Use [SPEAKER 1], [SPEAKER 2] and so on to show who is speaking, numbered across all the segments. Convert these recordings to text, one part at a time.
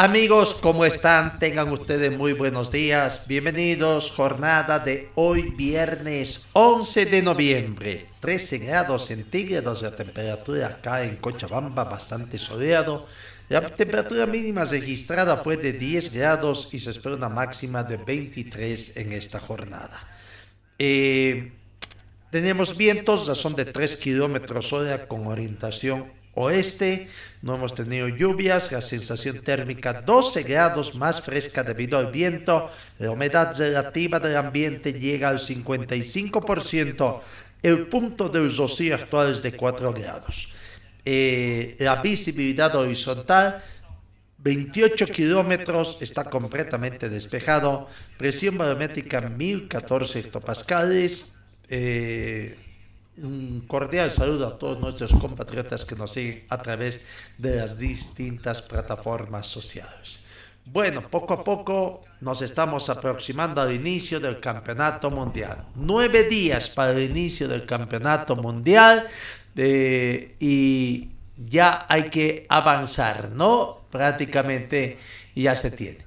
[SPEAKER 1] Amigos, ¿cómo están? Tengan ustedes muy buenos días. Bienvenidos. Jornada de hoy, viernes 11 de noviembre. 13 grados centígrados la temperatura acá en Cochabamba, bastante soleado. La temperatura mínima registrada fue de 10 grados y se espera una máxima de 23 en esta jornada. Eh, tenemos vientos, ya son de 3 kilómetros hora con orientación oeste. No hemos tenido lluvias, la sensación térmica 12 grados más fresca debido al viento. La humedad relativa del ambiente llega al 55%. El punto del rocío actual es de 4 grados. Eh, la visibilidad horizontal 28 kilómetros, está completamente despejado. Presión barométrica 1014 hectopascales. Eh, un cordial saludo a todos nuestros compatriotas que nos siguen a través de las distintas plataformas sociales. Bueno, poco a poco nos estamos aproximando al inicio del campeonato mundial. Nueve días para el inicio del campeonato mundial eh, y ya hay que avanzar, ¿no? Prácticamente ya se tiene.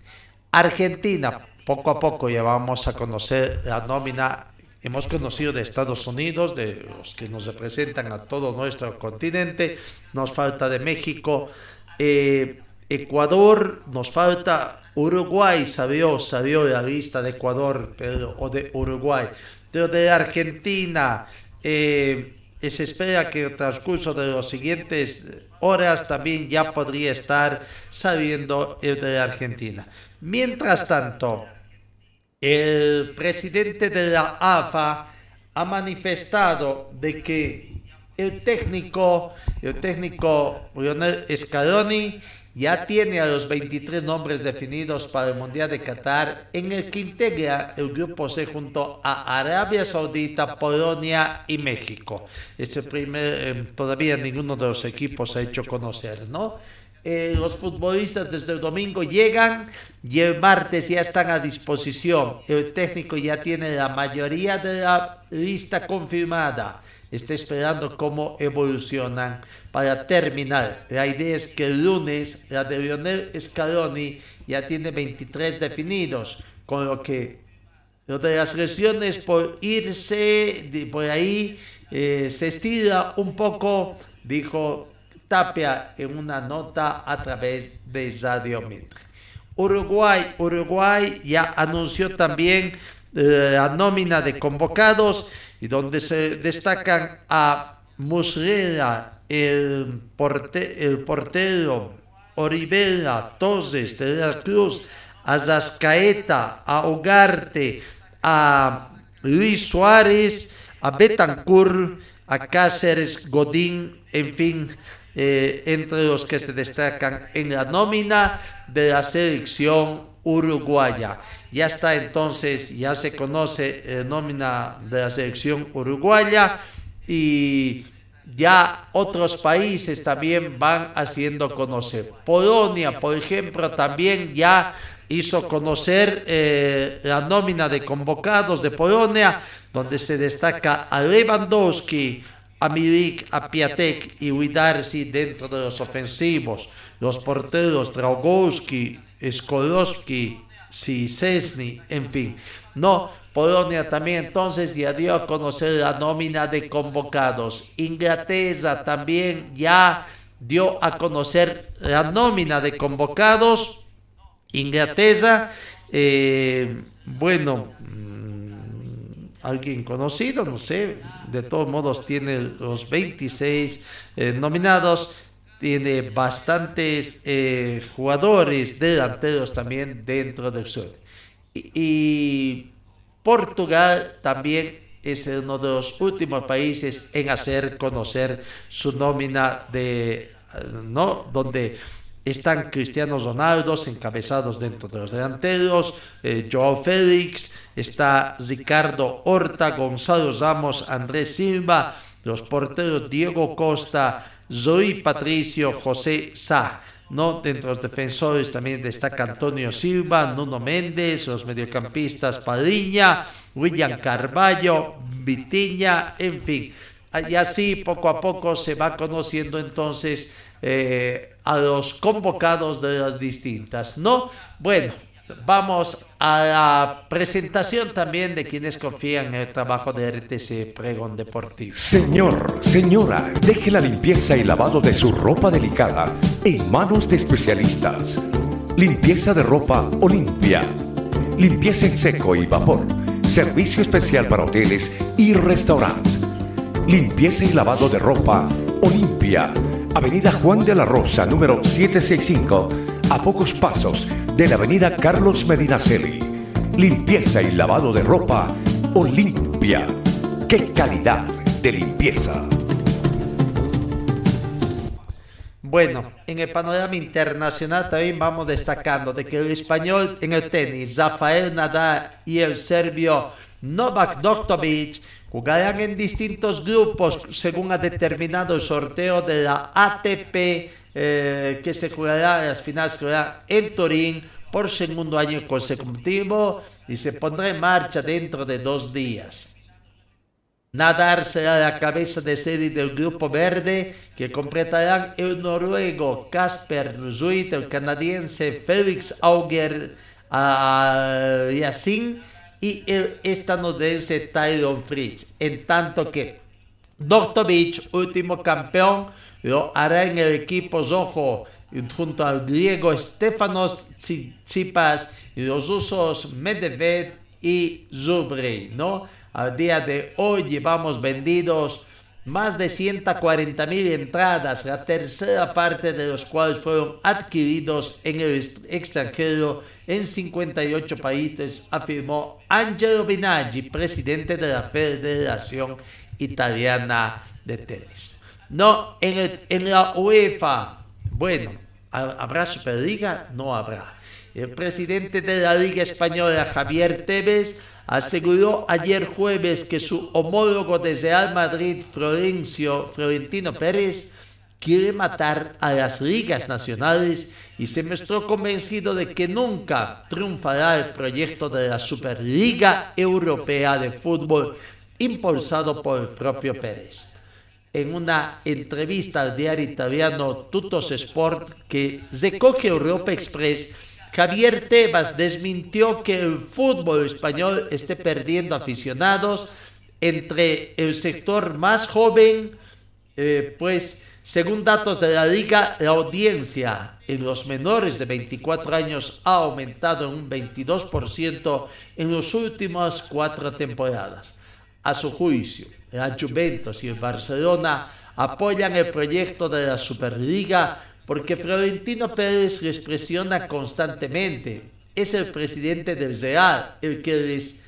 [SPEAKER 1] Argentina, poco a poco ya vamos a conocer la nómina hemos conocido de Estados Unidos, de los que nos representan a todo nuestro continente, nos falta de México, eh, Ecuador, nos falta Uruguay, sabió, sabió la lista de Ecuador pero, o de Uruguay, pero de Argentina, eh, se espera que el transcurso de las siguientes horas también ya podría estar sabiendo el de Argentina. Mientras tanto, el presidente de la AFA ha manifestado de que el técnico, el técnico Lionel Scaloni ya tiene a los 23 nombres definidos para el Mundial de Qatar, en el que integra el grupo C junto a Arabia Saudita, Polonia y México. Ese primer, eh, todavía ninguno de los equipos ha hecho conocer, ¿no? Eh, los futbolistas desde el domingo llegan y el martes ya están a disposición. El técnico ya tiene la mayoría de la lista confirmada. Está esperando cómo evolucionan para terminar. La idea es que el lunes la de Lionel Scaloni ya tiene 23 definidos, con lo que de las lesiones por irse de por ahí eh, se estira un poco, dijo Tapia en una nota a través de Radio Uruguay, Uruguay ya anunció también eh, la nómina de convocados y donde se destacan a Muslera, el, portero, Oribela, Torres, de Cruz, a Zascaeta, a Ugarte, a Luis Suárez, a Betancourt, a Cáceres, Godín, en fin, eh, entre los que se destacan en la nómina de la selección uruguaya. Ya está entonces, ya se conoce la nómina de la selección uruguaya y ya otros países también van haciendo conocer. Polonia, por ejemplo, también ya hizo conocer eh, la nómina de convocados de Polonia, donde se destaca a Lewandowski, a Milik, a Piatek y Widarsi dentro de los ofensivos. Los porteros Dragowski, Skolowski, Sisesny, en fin. No, Polonia también entonces ya dio a conocer la nómina de convocados. Inglaterra también ya dio a conocer la nómina de convocados. Inglaterra, eh, bueno, mm, alguien conocido, no sé, de todos modos tiene los 26 eh, nominados, tiene bastantes eh, jugadores delanteros también dentro del sur. Y, Portugal también es uno de los últimos países en hacer conocer su nómina de, ¿no? Donde están Cristiano Ronaldo encabezados dentro de los delanteros, eh, Joao Félix, está Ricardo Horta, Gonzalo Ramos, Andrés Silva, los porteros Diego Costa, Zoe Patricio, José Sá. ¿no? Dentro de los defensores también destaca Antonio Silva, Nuno Méndez, los mediocampistas Padiña, William Carballo, Vitiña, en fin. Y así poco a poco se va conociendo entonces eh, a los convocados de las distintas, ¿no? Bueno, vamos a la presentación también de quienes confían en el trabajo de RTC Pregón Deportivo.
[SPEAKER 2] Señor, señora, deje la limpieza y lavado de su ropa delicada en manos de especialistas. Limpieza de ropa Olimpia. Limpieza en seco y vapor. Servicio especial para hoteles y restaurantes. Limpieza y lavado de ropa Olimpia Avenida Juan de la Rosa, número 765, a pocos pasos de la Avenida Carlos Medinaceli. Limpieza y lavado de ropa Olimpia. ¡Qué calidad de limpieza!
[SPEAKER 1] Bueno, en el panorama internacional también vamos destacando de que el español en el tenis, Rafael Nadal y el serbio Novak Djokovic Jugarán en distintos grupos según ha determinado el sorteo de la ATP eh, que se jugará, las finales en Turín por segundo año consecutivo y se pondrá en marcha dentro de dos días. Nadar será la cabeza de serie del grupo verde que completarán el noruego Casper Ruud, el canadiense Felix Auger Yassin y el estadounidense Tyron Fritz. En tanto que. Beach, último campeón, lo hará en el equipo rojo junto al griego Stefanos Tsipas y los rusos Medvedev y Zubri, ¿no? Al día de hoy llevamos vendidos más de 140 mil entradas, la tercera parte de los cuales fueron adquiridos en el extranjero en 58 países, afirmó Angelo Binaggi, presidente de la Federación Italiana de Tenis. No, en, en la UEFA, bueno, ¿habrá Superliga? No habrá. El presidente de la Liga Española, Javier Tevez, aseguró ayer jueves que su homólogo de Real Madrid, Florencio, Florentino Pérez, quiere matar a las ligas nacionales y se mostró convencido de que nunca triunfará el proyecto de la Superliga Europea de Fútbol impulsado por el propio Pérez. En una entrevista al diario italiano Tutos Sport que recoge Europa Express, Javier Tebas desmintió que el fútbol español esté perdiendo aficionados entre el sector más joven, eh, pues según datos de la liga, la audiencia en los menores de 24 años ha aumentado en un 22% en las últimas cuatro temporadas. A su juicio, la Juventus y el Barcelona apoyan el proyecto de la Superliga porque Florentino Pérez les presiona constantemente. Es el presidente del Real el que les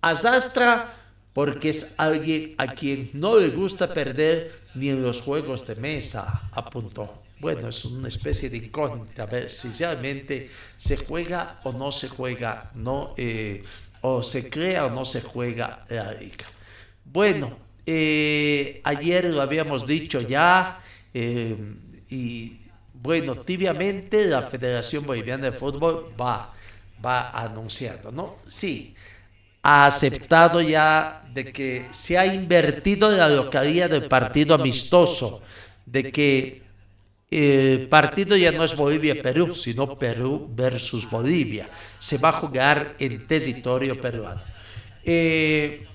[SPEAKER 1] asastra porque es alguien a quien no le gusta perder ni en los juegos de mesa, apuntó. Bueno, es una especie de incógnita, a ver si realmente se juega o no se juega, no, eh, o se crea o no se juega la liga. Bueno, eh, ayer lo habíamos dicho ya, eh, y bueno, tibiamente la Federación Boliviana de Fútbol va, va anunciando, ¿no? Sí, ha aceptado ya de que se ha invertido la localidad del partido amistoso, de que el partido ya no es Bolivia-Perú, sino Perú versus Bolivia. Se va a jugar en territorio peruano. Eh,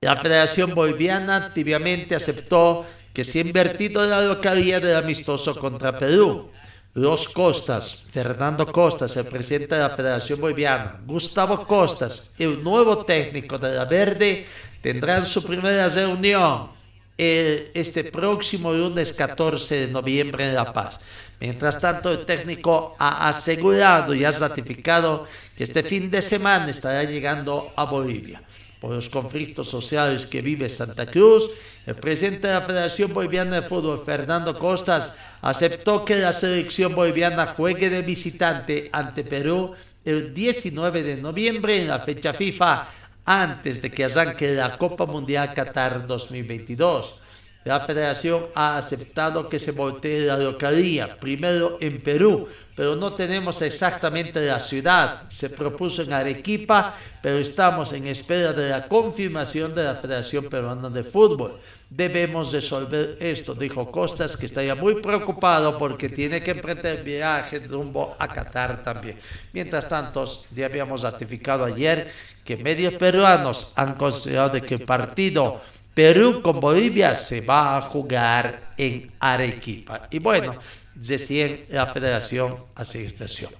[SPEAKER 1] la Federación Boliviana tibiamente aceptó que se ha invertido la localidad del amistoso contra Perú. los Costas, Fernando Costas, el presidente de la Federación Boliviana, Gustavo Costas, el nuevo técnico de la Verde, tendrán su primera reunión este próximo lunes 14 de noviembre en La Paz. Mientras tanto, el técnico ha asegurado y ha ratificado que este fin de semana estará llegando a Bolivia. Por los conflictos sociales que vive Santa Cruz, el presidente de la Federación Boliviana de Fútbol, Fernando Costas, aceptó que la selección boliviana juegue de visitante ante Perú el 19 de noviembre en la fecha FIFA, antes de que arranque la Copa Mundial Qatar 2022. La federación ha aceptado que se voltee la localía, primero en Perú, pero no tenemos exactamente la ciudad. Se propuso en Arequipa, pero estamos en espera de la confirmación de la Federación Peruana de Fútbol. Debemos resolver esto, dijo Costas, que estaría muy preocupado porque tiene que emprender viaje rumbo a Qatar también. Mientras tanto, ya habíamos ratificado ayer que medios peruanos han considerado que el partido Perú con Bolivia se va a jugar en Arequipa. Y bueno, decía la federación así extensión.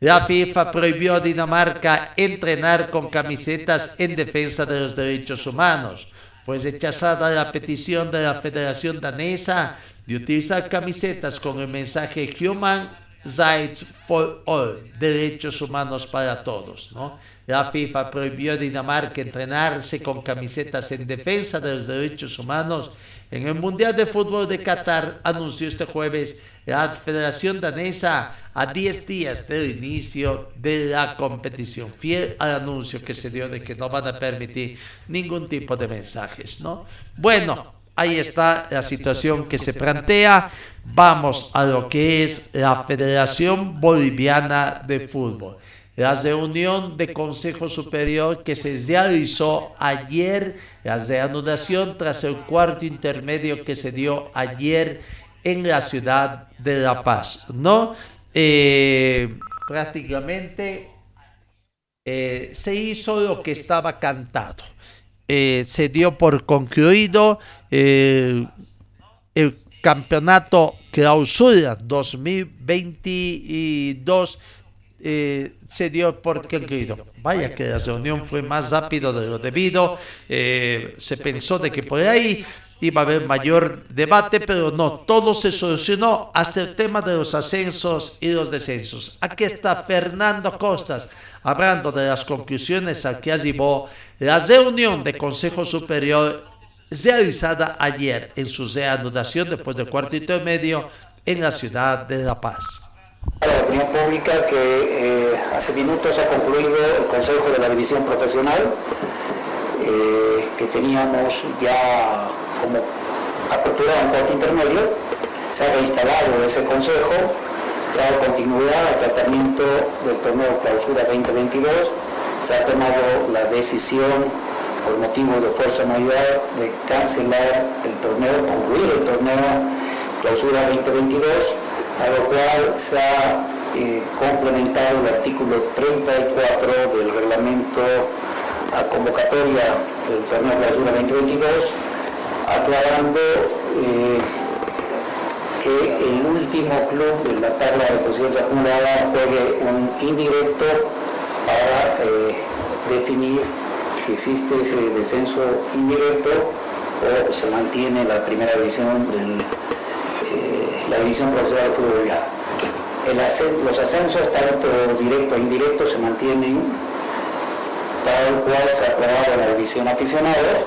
[SPEAKER 1] La FIFA prohibió a Dinamarca entrenar con camisetas en defensa de los derechos humanos. Fue rechazada la petición de la Federación Danesa de utilizar camisetas con el mensaje Human Rights for All, derechos humanos para todos. ¿no? La FIFA prohibió a Dinamarca entrenarse con camisetas en defensa de los derechos humanos. En el Mundial de Fútbol de Qatar anunció este jueves la Federación Danesa a 10 días del inicio de la competición, fiel al anuncio que se dio de que no van a permitir ningún tipo de mensajes, ¿no? Bueno, ahí está la situación que se plantea. Vamos a lo que es la Federación Boliviana de Fútbol la reunión de Consejo Superior que se realizó ayer, la reanudación tras el cuarto intermedio que se dio ayer en la ciudad de La Paz, ¿no? Eh, prácticamente eh, se hizo lo que estaba cantado. Eh, se dio por concluido el campeonato clausura 2022 eh, se dio por concluido. Vaya que la reunión fue más rápido de lo debido. Eh, se pensó de que por ahí iba a haber mayor debate, pero no, todo se solucionó hasta el tema de los ascensos y los descensos. Aquí está Fernando Costas hablando de las conclusiones a que llevó la reunión de Consejo Superior realizada ayer en su reanudación después del cuarto intermedio en la ciudad de La Paz
[SPEAKER 3] la opinión pública que eh, hace minutos ha concluido el Consejo de la División Profesional, eh, que teníamos ya como apertura un cuarto intermedio, se ha reinstalado ese Consejo, se ha dado continuidad al tratamiento del torneo Clausura 2022, se ha tomado la decisión por motivo de fuerza mayor de cancelar el torneo, concluir el torneo Clausura 2022 a lo cual se ha eh, complementado el artículo 34 del reglamento a convocatoria del torneo clausura 2022, aclarando eh, que el último club de la tabla de posiciones acumulada juegue un indirecto para eh, definir si existe ese descenso indirecto o se mantiene la primera división del la División Profesional de Fútbol Boliviano. los ascensos, tanto directo e indirecto, se mantienen tal cual se ha aprobado la División Aficionados.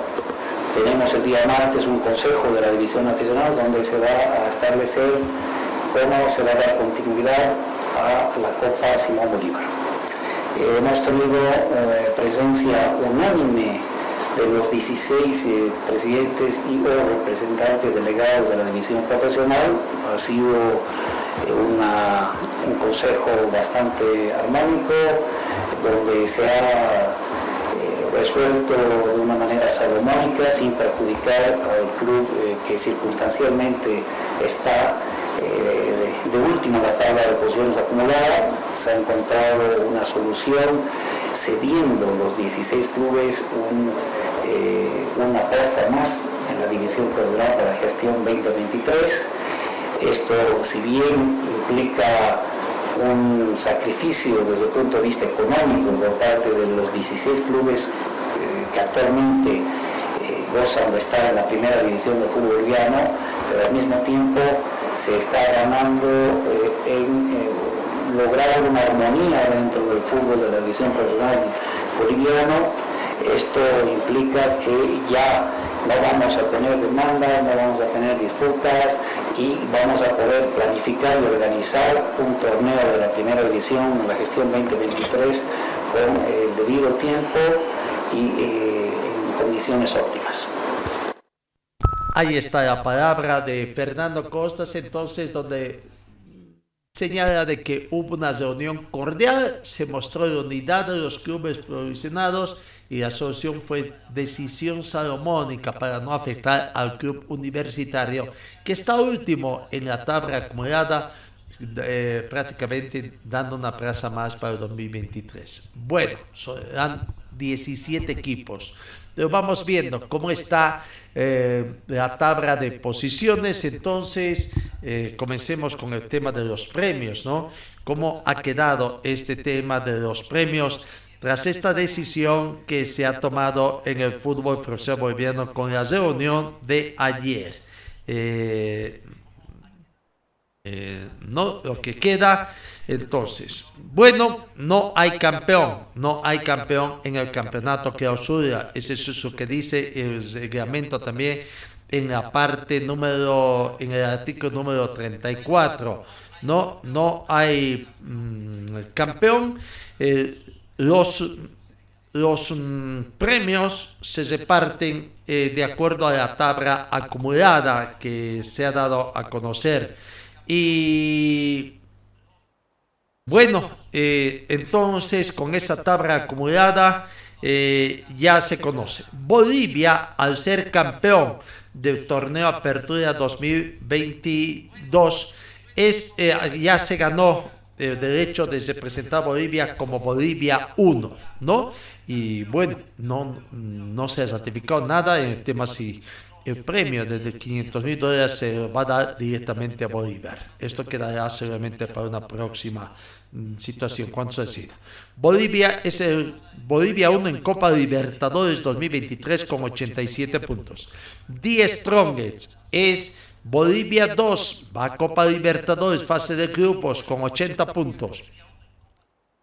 [SPEAKER 3] Tenemos el día martes un consejo de la División Aficionados donde se va a establecer cómo se va a dar continuidad a la Copa Simón Bolívar. Eh, hemos tenido eh, presencia unánime de los 16 eh, presidentes y o representantes delegados de la división profesional. Ha sido eh, un consejo bastante armónico, donde se ha resuelto de una manera salomónica, sin perjudicar al club que circunstancialmente está de, último en la tabla de posiciones acumulada. Se ha encontrado una solución cediendo los 16 clubes eh, una plaza más en la división federal para gestión 2023.
[SPEAKER 4] Esto, si bien implica un sacrificio desde el punto de vista económico por parte de los 16 clubes eh, que actualmente eh, gozan de estar en la primera división del fútbol boliviano, pero al mismo tiempo se está ganando eh, en lograr una armonía dentro del fútbol de la división profesional boliviano. Esto implica que ya no vamos a tener demandas, no vamos a tener disputas y vamos a poder planificar y organizar un torneo de la primera división en la gestión 2023 con el debido tiempo y eh, en condiciones óptimas.
[SPEAKER 1] Ahí está la palabra de Fernando Costas, entonces, donde señala de que hubo una reunión cordial, se mostró la unidad de los clubes profesionados y la solución fue decisión salomónica para no afectar al club universitario, que está último en la tabla acumulada, eh, prácticamente dando una plaza más para el 2023. Bueno, serán 17 equipos. Pero vamos viendo cómo está eh, la tabla de posiciones. Entonces, eh, comencemos con el tema de los premios, ¿no? ¿Cómo ha quedado este tema de los premios tras esta decisión que se ha tomado en el fútbol profesional boliviano con la reunión de ayer? Eh, no, lo que queda entonces, bueno, no hay campeón, no hay campeón en el campeonato que osura. Ese es lo que dice el reglamento también en la parte número, en el artículo número 34. No, no hay mm, campeón. Eh, los los mm, premios se reparten eh, de acuerdo a la tabla acumulada que se ha dado a conocer. Y bueno, eh, entonces con esa tabla acumulada eh, ya se conoce. Bolivia, al ser campeón del torneo Apertura 2022, es, ya se ganó el derecho de representar a Bolivia como Bolivia 1, ¿no? Y bueno, no, no se ha ratificado nada en el tema si el premio de 500 mil dólares se va a dar directamente a Bolívar. Esto quedará seguramente para una próxima mm, situación, cuando se decida. Bolivia es el Bolivia 1 en Copa Libertadores 2023 con 87 puntos. The Strongest es Bolivia 2, va a Copa Libertadores, fase de grupos con 80 puntos.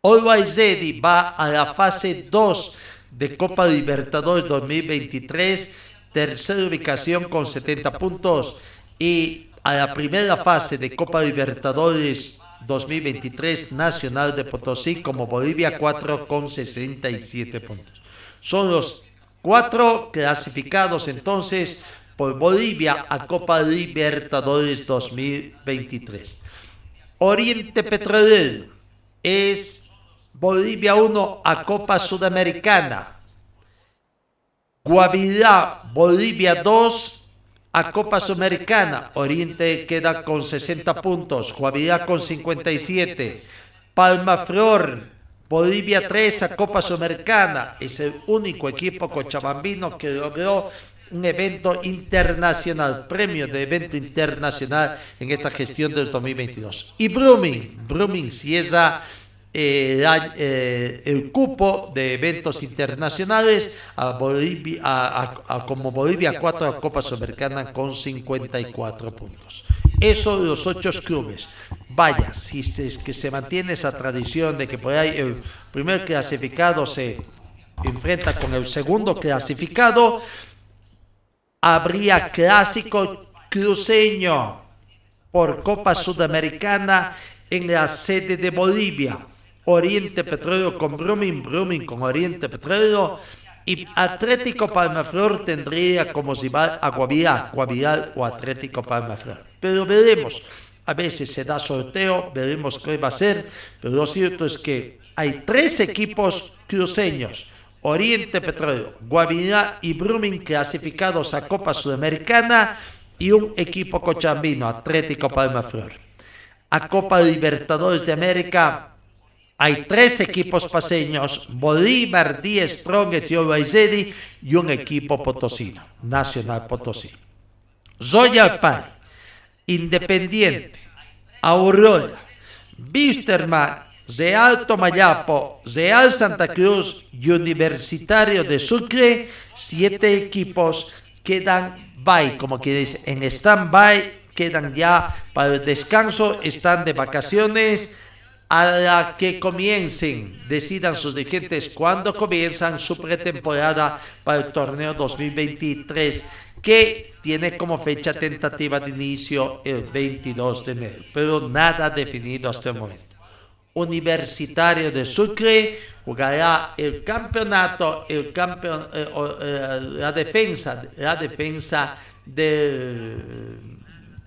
[SPEAKER 1] Always Ready va a la fase 2 de Copa Libertadores 2023 tercera ubicación con 70 puntos y a la primera fase de Copa Libertadores 2023 Nacional de Potosí como Bolivia 4 con 67 puntos. Son los cuatro clasificados entonces por Bolivia a Copa Libertadores 2023. Oriente Petrolero es Bolivia 1 a Copa Sudamericana Guavirá, Bolivia 2 a Copa Sudamericana. Oriente queda con 60 puntos, Guavirá con 57. Palma Flor, Bolivia 3 a Copa Sudamericana. Es el único equipo cochabambino que logró un evento internacional, premio de evento internacional en esta gestión del 2022. Y Brumming, Brumming cierra eh, eh, el cupo de eventos internacionales a Bolivia, a, como Bolivia 4 a Copa Sudamericana con 54 puntos. Eso de los ocho clubes. Vaya, si es que se mantiene esa tradición de que por ahí el primer clasificado se enfrenta con el segundo clasificado, habría clásico cruceño por Copa Sudamericana en la sede de Bolivia. Oriente Petróleo con Brumming, Brumming con Oriente Petróleo y Atlético Palmaflor tendría como rival a Guavirá, Guavirá o Atlético Palmaflor. Pero veremos, a veces se da sorteo, veremos qué va a ser, pero lo cierto es que hay tres equipos cruceños, Oriente Petróleo, Guavirá y Brumming clasificados a Copa Sudamericana y un equipo cochambino, Atlético Palmaflor. A Copa Libertadores de América, hay tres equipos paseños, Bolívar, Díaz Strongest y Obaizedi, y un equipo potosino, Nacional Potosí. Royal Party Independiente, Aurora, Bisterman, Real Tomayapo, Real Santa Cruz y Universitario de Sucre, siete equipos quedan by, como que dice, en stand-by, quedan ya para el descanso, están de vacaciones a la que comiencen, decidan sus dirigentes cuándo comienzan su pretemporada para el torneo 2023, que tiene como fecha tentativa de inicio el 22 de enero, pero nada definido hasta el momento. Universitario de Sucre jugará el campeonato, eh, eh, la defensa, la defensa de,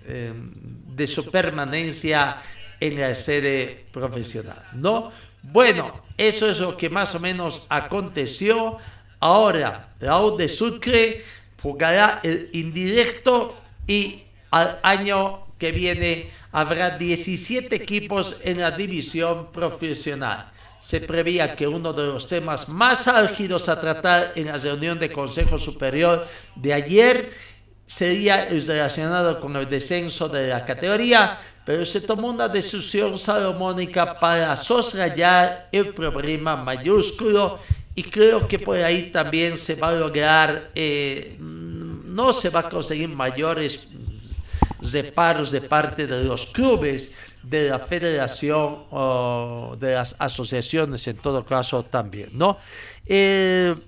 [SPEAKER 1] eh, de su permanencia en la sede profesional, ¿no? Bueno, eso es lo que más o menos aconteció. Ahora, la U de Sucre jugará el indirecto y al año que viene habrá 17 equipos en la división profesional. Se prevía que uno de los temas más álgidos a tratar en la reunión de Consejo Superior de ayer sería relacionado con el descenso de la categoría, pero se tomó una decisión salomónica para soslayar el problema mayúsculo y creo que por ahí también se va a lograr, eh, no se va a conseguir mayores reparos de parte de los clubes, de la federación o de las asociaciones en todo caso también, ¿no? El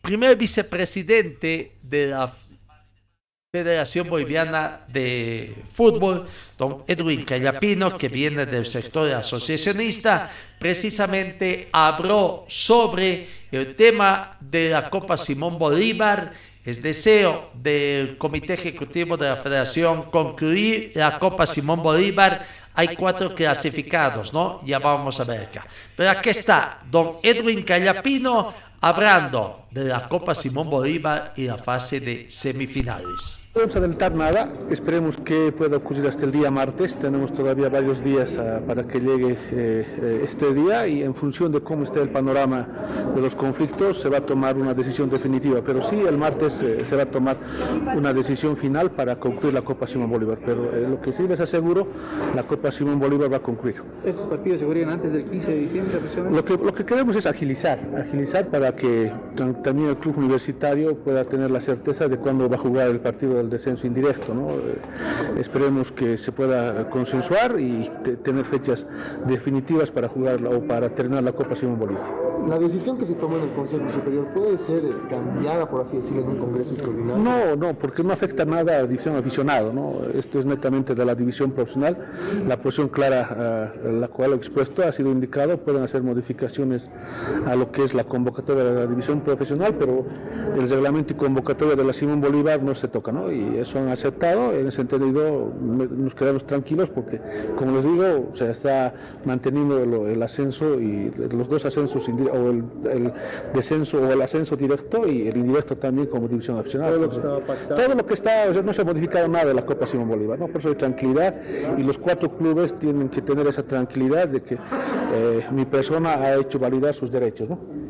[SPEAKER 1] primer vicepresidente de la Federación Boliviana de Fútbol, don Edwin Callapino, que viene del sector asociacionista, precisamente habló sobre el tema de la Copa Simón Bolívar. Es deseo del Comité Ejecutivo de la Federación concluir la Copa Simón Bolívar. Hay cuatro clasificados, ¿no? Ya vamos a ver acá. Pero aquí está don Edwin Callapino hablando de la Copa Simón Bolívar y la fase de semifinales.
[SPEAKER 5] No vamos a adelantar nada, esperemos que pueda ocurrir hasta el día martes, tenemos todavía varios días uh, para que llegue eh, eh, este día y en función de cómo esté el panorama de los conflictos se va a tomar una decisión definitiva, pero sí el martes eh, se va a tomar una decisión final para concluir la Copa Simón Bolívar, pero lo que sí les aseguro, la Copa Simón Bolívar va a concluir.
[SPEAKER 6] ¿Estos partidos se jugarían antes del 15 de diciembre?
[SPEAKER 5] Lo que, lo que queremos es agilizar, agilizar para que también el club universitario pueda tener la certeza de cuándo va a jugar el partido del descenso indirecto. ¿no? Eh, esperemos que se pueda consensuar y tener fechas definitivas para jugar o para terminar la Copa Simón Bolívar.
[SPEAKER 6] ¿La decisión que se tomó en el Consejo Superior puede ser cambiada, por así decirlo, en un Congreso extraordinario?
[SPEAKER 5] No, no, porque no afecta nada a la división aficionado. ¿no? Esto es netamente de la división profesional. La posición clara a la cual he expuesto ha sido indicado. Pueden hacer modificaciones a lo que es la convocatoria de la división profesional, pero el reglamento y convocatoria de la Simón Bolívar no se toca. ¿no? Y eso han aceptado. En ese sentido nos quedamos tranquilos porque, como les digo, se está manteniendo el, el ascenso y los dos ascensos o el, el, descenso o el ascenso directo y el indirecto también como división aficionada.
[SPEAKER 6] Todo lo que estaba pactado.
[SPEAKER 5] Todo lo que está, o sea, no se ha modificado nada de la Copa Simón Bolívar, ¿no? por eso hay tranquilidad y los cuatro clubes tienen que tener esa tranquilidad de que eh, mi persona ha hecho validar sus derechos. ¿no?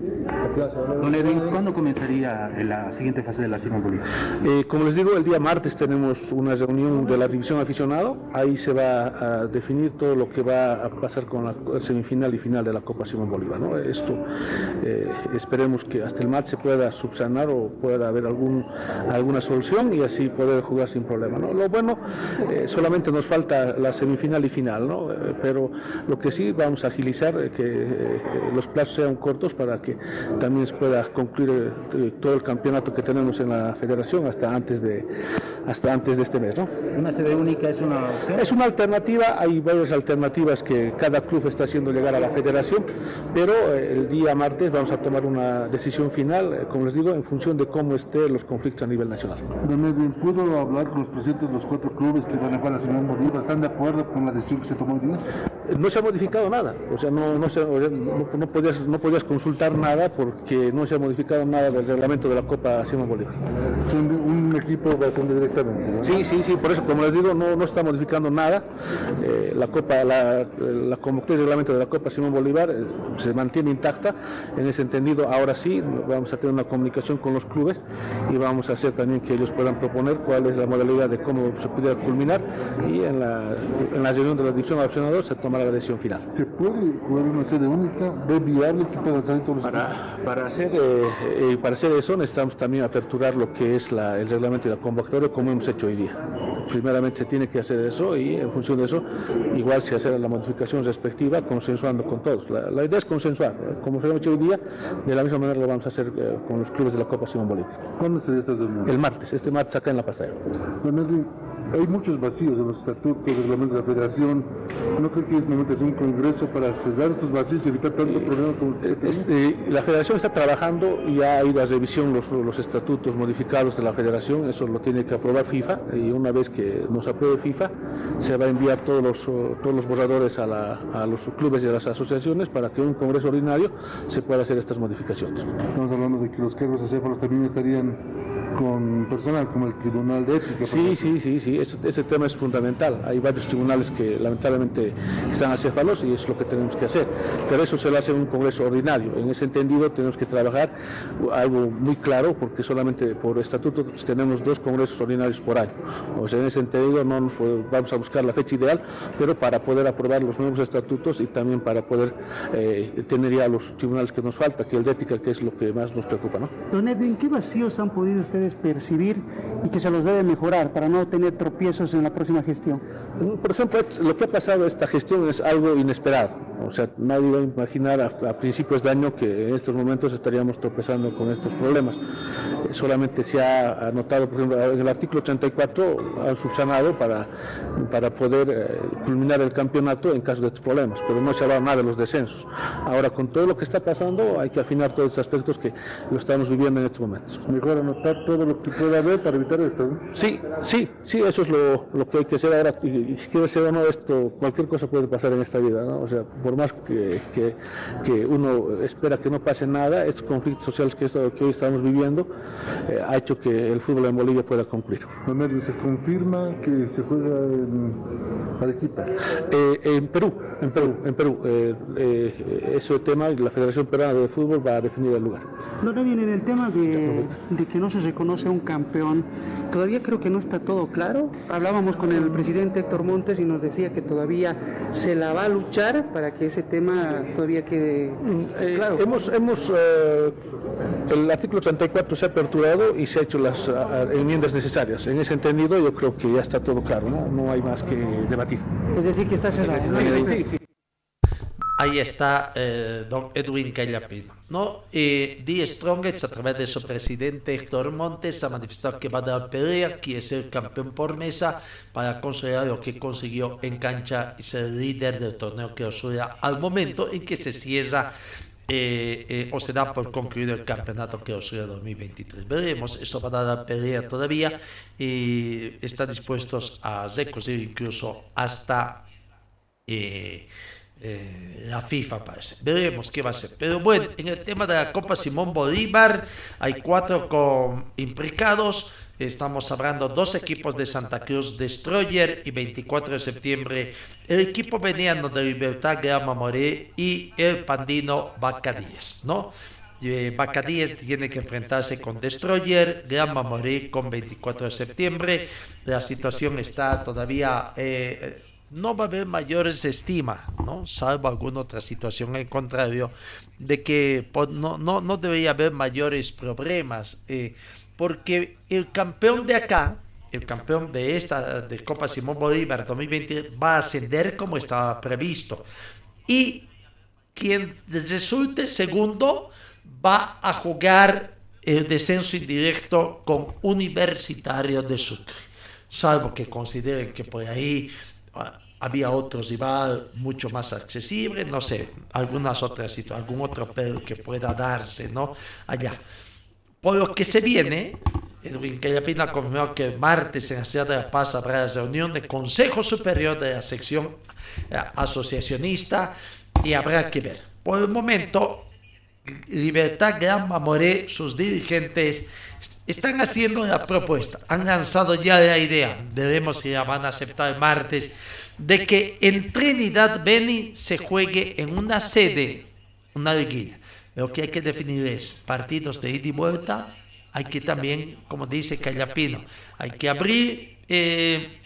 [SPEAKER 7] Don Edwin, ¿cuándo comenzaría la siguiente fase de la Simón Bolívar?
[SPEAKER 5] Eh, como les digo, el día martes tenemos una reunión de la división aficionado, ahí se va a definir todo lo que va a pasar con la semifinal y final de la Copa Simón Bolívar. ¿no? Esto eh, esperemos que hasta el martes se pueda subsanar o pueda haber algún, alguna solución y así poder jugar sin problema. Lo bueno, eh, solamente nos falta la semifinal y final, ¿no? Pero lo que sí vamos a agilizar que los plazos sean cortos para que también se pueda concluir todo el campeonato que tenemos en la federación hasta antes de hasta antes de este mes. ¿no?
[SPEAKER 7] ¿Una sede única es una opción?
[SPEAKER 5] Es una alternativa, hay varias alternativas que cada club está haciendo llegar a la federación, pero el día martes vamos a tomar una decisión final, eh, como les digo, en función de cómo estén los conflictos a nivel nacional.
[SPEAKER 8] Don Edwin, ¿pudo hablar con los presidentes de los cuatro clubes que van a jugar la Simón Bolívar? ¿Están de acuerdo con la decisión que se tomó hoy día?
[SPEAKER 5] No se ha modificado nada, o sea, no, no, se, no, no, podías, no podías consultar nada porque no se ha modificado nada del reglamento de la Copa Simón Bolívar.
[SPEAKER 8] Un equipo va a atender directamente. ¿no?
[SPEAKER 5] Sí, sí, sí, por eso, como les digo, no, no está modificando nada. Eh, la Copa, la, la convocatoria de reglamento de la Copa Simón Bolívar eh, se mantiene intacta. En ese entendido, ahora sí, vamos a tener una comunicación con los clubes y vamos a hacer también que ellos puedan proponer cuál es la modalidad de cómo se pudiera culminar y en la, en la reunión de la división de accionadores se tomará la decisión final.
[SPEAKER 8] ¿Se puede jugar una sede única? ¿Ve viable que puedan salir todos los
[SPEAKER 5] Para, para, hacer, eh, eh, para hacer eso necesitamos también aperturar lo que es la, el reglamento y la convocatoria como hemos hecho hoy día. Primeramente se tiene que hacer eso y en función de eso igual se hace la modificación respectiva consensuando con todos. La, la idea es consensuar, como se ha hecho hoy día, de la misma manera lo vamos a hacer eh, con los clubes de la Copa Simón Bolívar.
[SPEAKER 8] ¿Cuándo sería esta reunión?
[SPEAKER 5] El martes, este martes acá en La Pastera.
[SPEAKER 8] Hay muchos vacíos en los estatutos, reglamentos de la federación. ¿No creo que es momento de hacer un congreso para cerrar estos vacíos y evitar tanto problema como el que se
[SPEAKER 5] Es-
[SPEAKER 8] tiene?
[SPEAKER 5] eh, la federación está trabajando y ya ha ido a revisión los, los estatutos modificados de la federación, eso lo tiene que aprobar FIFA y una vez que nos apruebe FIFA se va a enviar todos los, todos los borradores a, la- a los clubes y a las asociaciones para que en un congreso ordinario se pueda hacer estas modificaciones.
[SPEAKER 8] Estamos hablando de que los cargos acéfalos también estarían con personal como el Tribunal de Ética.
[SPEAKER 5] Sí,
[SPEAKER 8] ejemplo.
[SPEAKER 5] sí, sí, ese, ese tema es fundamental. Hay varios tribunales que lamentablemente están acéfalos y es lo que tenemos que hacer. Pero eso se lo hace en un congreso ordinario. En ese entendido tenemos que trabajar algo muy claro porque solamente por estatuto tenemos dos congresos ordinarios por año. O sea, en ese entendido no nos podemos- vamos a buscar la fecha ideal, pero para poder aprobar los nuevos estatutos y también para poder eh, tener ya los tribunales que nos falta, que el de ética, que es lo que más nos preocupa, ¿no?
[SPEAKER 9] Don Edwin, ¿qué vacíos han podido ustedes percibir y que se los debe mejorar para no tener tropiezos en la próxima gestión?
[SPEAKER 5] Por ejemplo, lo que ha pasado esta gestión es algo inesperado. O sea, nadie iba a imaginar a, a principios de año que en estos momentos estaríamos tropezando con estos problemas. Eh, solamente se ha anotado, por ejemplo, en el artículo 34 han subsanado para, para poder eh, culminar el campeonato en caso de estos problemas, pero no se ha hablado nada de los descensos. Ahora, con todo lo que está pasando, hay que afinar todos estos aspectos que lo estamos viviendo en estos momentos.
[SPEAKER 8] Mejor anotar todo lo que pueda haber para evitar esto. ¿no?
[SPEAKER 5] Sí, sí, sí, eso es lo, lo que hay que hacer ahora. Y, si quiere ser o no esto, cualquier cosa puede pasar en esta vida, ¿no? O sea, por más que, que, que uno espera que no pase nada, estos conflictos sociales que, esto- que hoy estamos viviendo eh, ha hecho que el fútbol en Bolivia pueda cumplir.
[SPEAKER 8] Edwin, ¿se confirma que se juega en Arequipa?
[SPEAKER 5] Eh, en Perú, en Perú, en Perú, eh, eh, ese tema y la Federación Peruana de Fútbol va a definir el lugar.
[SPEAKER 9] Don Edwin, en el tema de, de que no se reconoce a un campeón, todavía creo que no está todo claro. Hablábamos con el presidente Héctor Montes y nos decía que todavía se la va a luchar para que ese tema todavía quede
[SPEAKER 5] Eh,
[SPEAKER 9] claro.
[SPEAKER 5] Hemos, hemos eh, el artículo 34 se ha aperturado y se ha hecho las ah, enmiendas necesarias. En ese entendido yo creo que ya está todo claro, no, no hay más que debatir.
[SPEAKER 9] Es decir, que está cerrado.
[SPEAKER 1] Ahí está eh, don Edwin Callapino. ¿No? Eh, Die Strongest, a través de su presidente Héctor Montes, ha manifestado que va a dar pelea, quiere ser campeón por mesa para consolidar lo que consiguió en cancha y ser líder del torneo que oscila al momento en que se cierra eh, eh, o se da por concluido el campeonato que oscila 2023. Veremos, eso va a dar pelea todavía y están dispuestos a recurrir incluso hasta eh, eh, la FIFA parece. Veremos qué va a ser. Pero bueno, en el tema de la Copa Simón Bolívar hay cuatro con implicados. Estamos hablando dos equipos de Santa Cruz Destroyer y 24 de septiembre el equipo veniano de Libertad Grama Moré y el pandino Bacadíes, ¿no? Eh, Bacadíes tiene que enfrentarse con Destroyer, Grama Moré con 24 de septiembre. La situación está todavía eh, no va a haber mayores estima, ¿no? Salvo alguna otra situación al contrario, de que pues, no, no, no debería haber mayores problemas, eh, porque el campeón de acá, el campeón de esta de Copa Simón Bolívar 2020 va a ascender como estaba previsto. Y quien resulte segundo va a jugar el descenso indirecto con Universitario de Sucre. Salvo que consideren que por ahí ah, había otro rival mucho más accesible, no sé, algunas otras algún otro pero que pueda darse, ¿no? Allá. Por lo que se viene, Edwin Callapina confirmó que el martes en la ciudad de La Paz habrá la reunión del Consejo Superior de la sección eh, asociacionista y habrá que ver. Por el momento, Libertad Gran Mamoré, sus dirigentes, están haciendo la propuesta, han lanzado ya la idea, veremos si la van a aceptar el martes, de que en Trinidad Beni se juegue en una sede, una liguilla. Lo que hay que definir es partidos de ida y vuelta, hay que también, como dice Callapino, hay que abrir eh,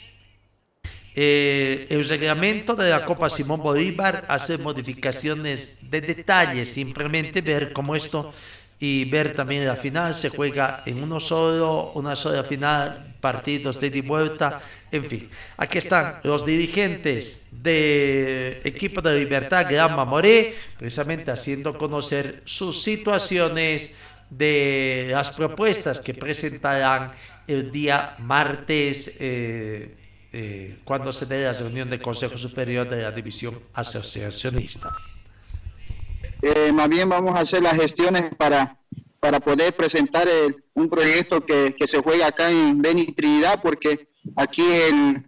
[SPEAKER 1] eh, el reglamento de la Copa Simón Bolívar, hacer modificaciones de detalles, simplemente ver cómo esto y ver también la final, se juega en uno solo, una sola final, partidos de ida y vuelta, en fin. Aquí están los dirigentes del equipo de Libertad Gran Mamoré, precisamente haciendo conocer sus situaciones de las propuestas que presentarán el día martes eh, eh, cuando se dé la reunión del Consejo Superior de la División Asociacionista.
[SPEAKER 10] Eh, más bien vamos a hacer las gestiones para, para poder presentar un proyecto que, que, se juega acá en Beni Trinidad, porque aquí el,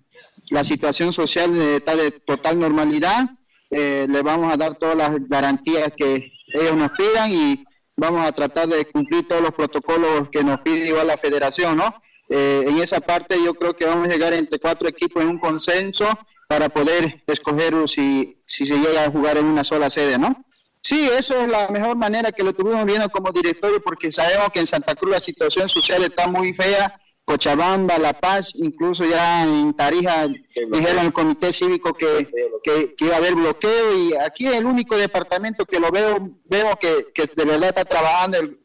[SPEAKER 10] la situación social está de total normalidad. le vamos a dar todas las garantías que ellos nos pidan y vamos a tratar de cumplir todos los protocolos que nos pide igual la federación, ¿no? Eh, en esa parte yo creo que vamos a llegar entre cuatro equipos en un consenso para poder escoger si, si se llega a jugar en una sola sede, ¿no? Sí, eso es la mejor manera que lo tuvimos viendo como directorio porque sabemos que en Santa Cruz la situación social está muy fea Cochabamba, La Paz, incluso ya en Tarija dijeron el comité cívico que, que, iba a haber bloqueo y aquí es el único departamento que lo veo, veo que, que de verdad está trabajando el,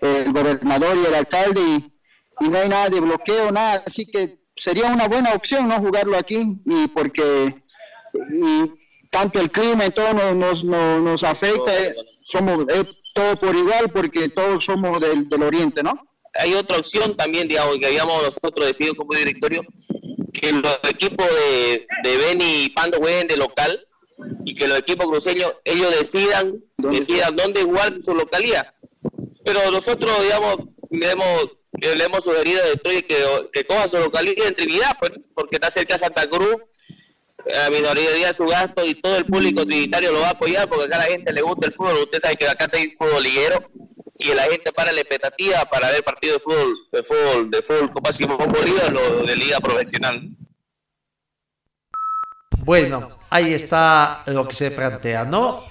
[SPEAKER 10] el, gobernador y el alcalde y, no hay nada de bloqueo, nada, así que sería una buena opción no jugarlo aquí y porque y tanto el clima y todo nos, nos, nos, afecta, somos todo por igual porque todos somos del, del oriente, ¿no?
[SPEAKER 11] Hay otra opción también, digamos, que habíamos nosotros decidido como directorio, que los equipos de, de Beni y Pando jueguen de local y que los equipos cruceños, ellos decidan, decidan dónde jugar su localidad. Pero nosotros, digamos, le hemos, le hemos sugerido a que, que coja su localidad en Trinidad, pues, porque está cerca de Santa Cruz, la minoría de su gasto y todo el público trinitario lo va a apoyar porque acá a la gente le gusta el fútbol. Usted sabe que acá hay fútbol liguero y la gente para la expectativa para ver partido de fútbol, de fútbol, de fútbol Copa Simón Bolívar lo de liga profesional.
[SPEAKER 1] Bueno, ahí está lo que se plantea, ¿no?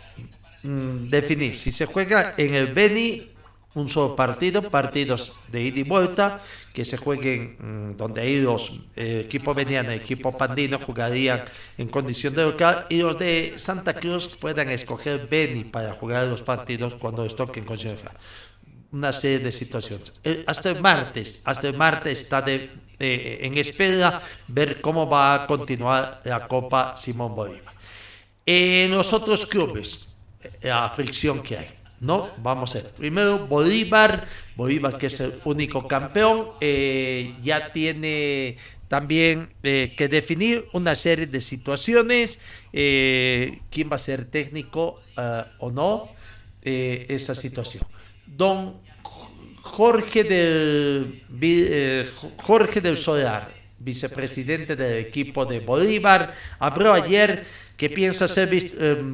[SPEAKER 1] Mm, definir si se juega en el Beni un solo partido, partidos de ida y vuelta, que se jueguen mm, donde ahí los eh, equipos venían, el equipo pandino jugarían en condición de local y los de Santa Cruz puedan escoger Beni para jugar los partidos cuando les toquen con una serie de situaciones. Eh, hasta el martes, hasta el martes está de, eh, en espera ver cómo va a continuar la Copa Simón Bolívar. En los otros clubes, la fricción que hay. ¿No? Vamos a ver. Primero, Bolívar. Bolívar, que es el único campeón, eh, ya tiene también eh, que definir una serie de situaciones. Eh, ¿Quién va a ser técnico o no? esa situación. Don Jorge del, Jorge del Solar, vicepresidente del equipo de Bolívar, habló ayer que piensa hacer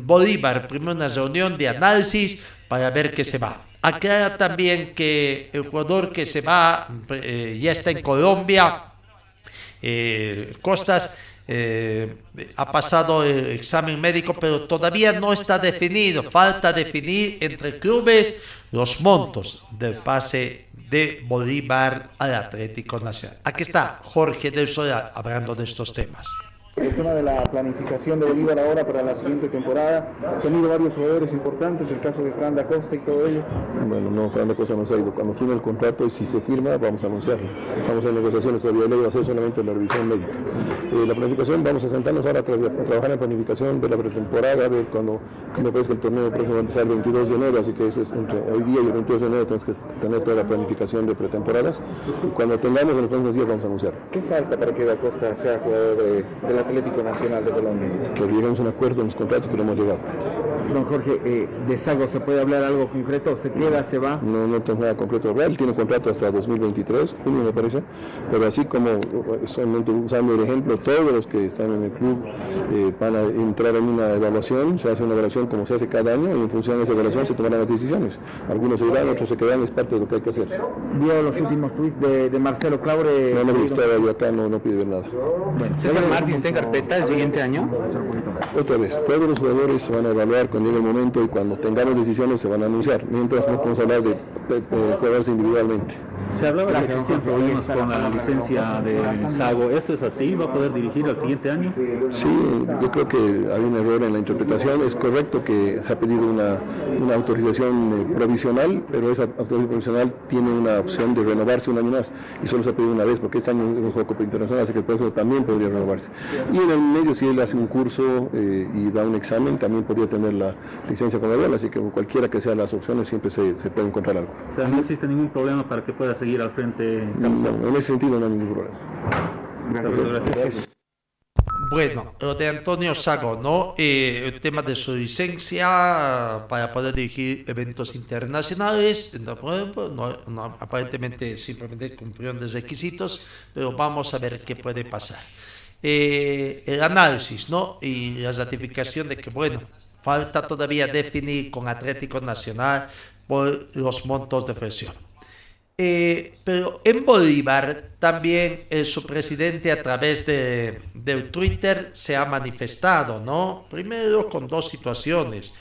[SPEAKER 1] Bolívar, primero una reunión de análisis para ver qué se va. Aclara también que el jugador que se va eh, ya está en Colombia. Eh, Costas eh, ha pasado el examen médico, pero todavía no está definido. Falta definir entre clubes los montos del pase de Bolívar al Atlético Nacional. Aquí está Jorge del Solar hablando de estos temas.
[SPEAKER 6] El tema de la planificación de Bolívar ahora para la siguiente temporada, se han ido varios jugadores importantes, el caso de Fran da Costa y todo ello.
[SPEAKER 8] Bueno, no, Fran da Costa no se ha ido. Cuando firme el contrato y si se firma, vamos a anunciarlo. Estamos en negociaciones, todavía le va a hacer solamente la revisión médica. Eh, la planificación, vamos a sentarnos ahora a, trabajar en planificación de la pretemporada, a ver cuando, me parece que el torneo próximo va a empezar el 22 de enero, así que eso es entre hoy día y el 22 de enero tenemos que tener toda la planificación de pretemporadas. Y cuando tengamos en los próximos días vamos a anunciar.
[SPEAKER 6] ¿Qué falta para que da Costa sea jugador de, de la Atlético Nacional de Colombia.
[SPEAKER 8] Que llegamos a un acuerdo en los contratos que no hemos llegado.
[SPEAKER 6] Don Jorge, eh, ¿de Sago se puede hablar algo concreto? ¿Se queda, se va?
[SPEAKER 8] No, no tengo nada concreto. Él tiene contrato hasta 2023, junio me parece, pero así como, solamente usando el ejemplo, todos los que están en el club eh, van a entrar en una evaluación, se hace una evaluación como se hace cada año y en función de esa evaluación se tomarán las decisiones. Algunos se irán, otros se quedan, es parte de lo que hay que hacer.
[SPEAKER 6] ¿Vio los últimos tweets de, de Marcelo Claure?
[SPEAKER 8] No, no visto, yo acá no, no pide ver nada.
[SPEAKER 6] Bueno,
[SPEAKER 7] César Martín en carpeta el siguiente año.
[SPEAKER 8] Otra vez, todos los jugadores se van a evaluar cuando llegue el momento y cuando tengamos decisiones se van a anunciar, mientras no podemos hablar de, de- de jugadores individualmente.
[SPEAKER 7] Se hablaba de que existían problemas con la licencia de Sago. ¿Esto es así? ¿Va a poder dirigir al siguiente año?
[SPEAKER 8] Sí, yo creo que hay un error en la interpretación. Es correcto que se ha pedido una, una autorización eh, provisional, pero esa autorización provisional tiene una opción de renovarse un año más y solo se ha pedido una vez, porque este año es un juego internacional, así que el proceso también podría renovarse. Y en el medio, si él hace un curso eh, y da un examen, también podría tener la licencia con aduana, así que cualquiera que sean las opciones, siempre se, se puede encontrar algo.
[SPEAKER 7] O sea, no existe ningún problema para que pueda seguir al frente.
[SPEAKER 8] No, en ese sentido no hay ningún problema.
[SPEAKER 7] Gracias.
[SPEAKER 1] Bueno, lo de Antonio Sago, ¿no? Eh, el tema de su licencia para poder dirigir eventos internacionales, no, no- no, aparentemente simplemente cumplieron los requisitos, pero vamos a ver qué puede pasar. Eh, el análisis, ¿no? Y la ratificación de que, bueno, falta todavía definir con Atlético Nacional por los montos de presión. Eh, pero en Bolívar también su presidente a través de, Twitter se ha manifestado, ¿no? Primero con dos situaciones.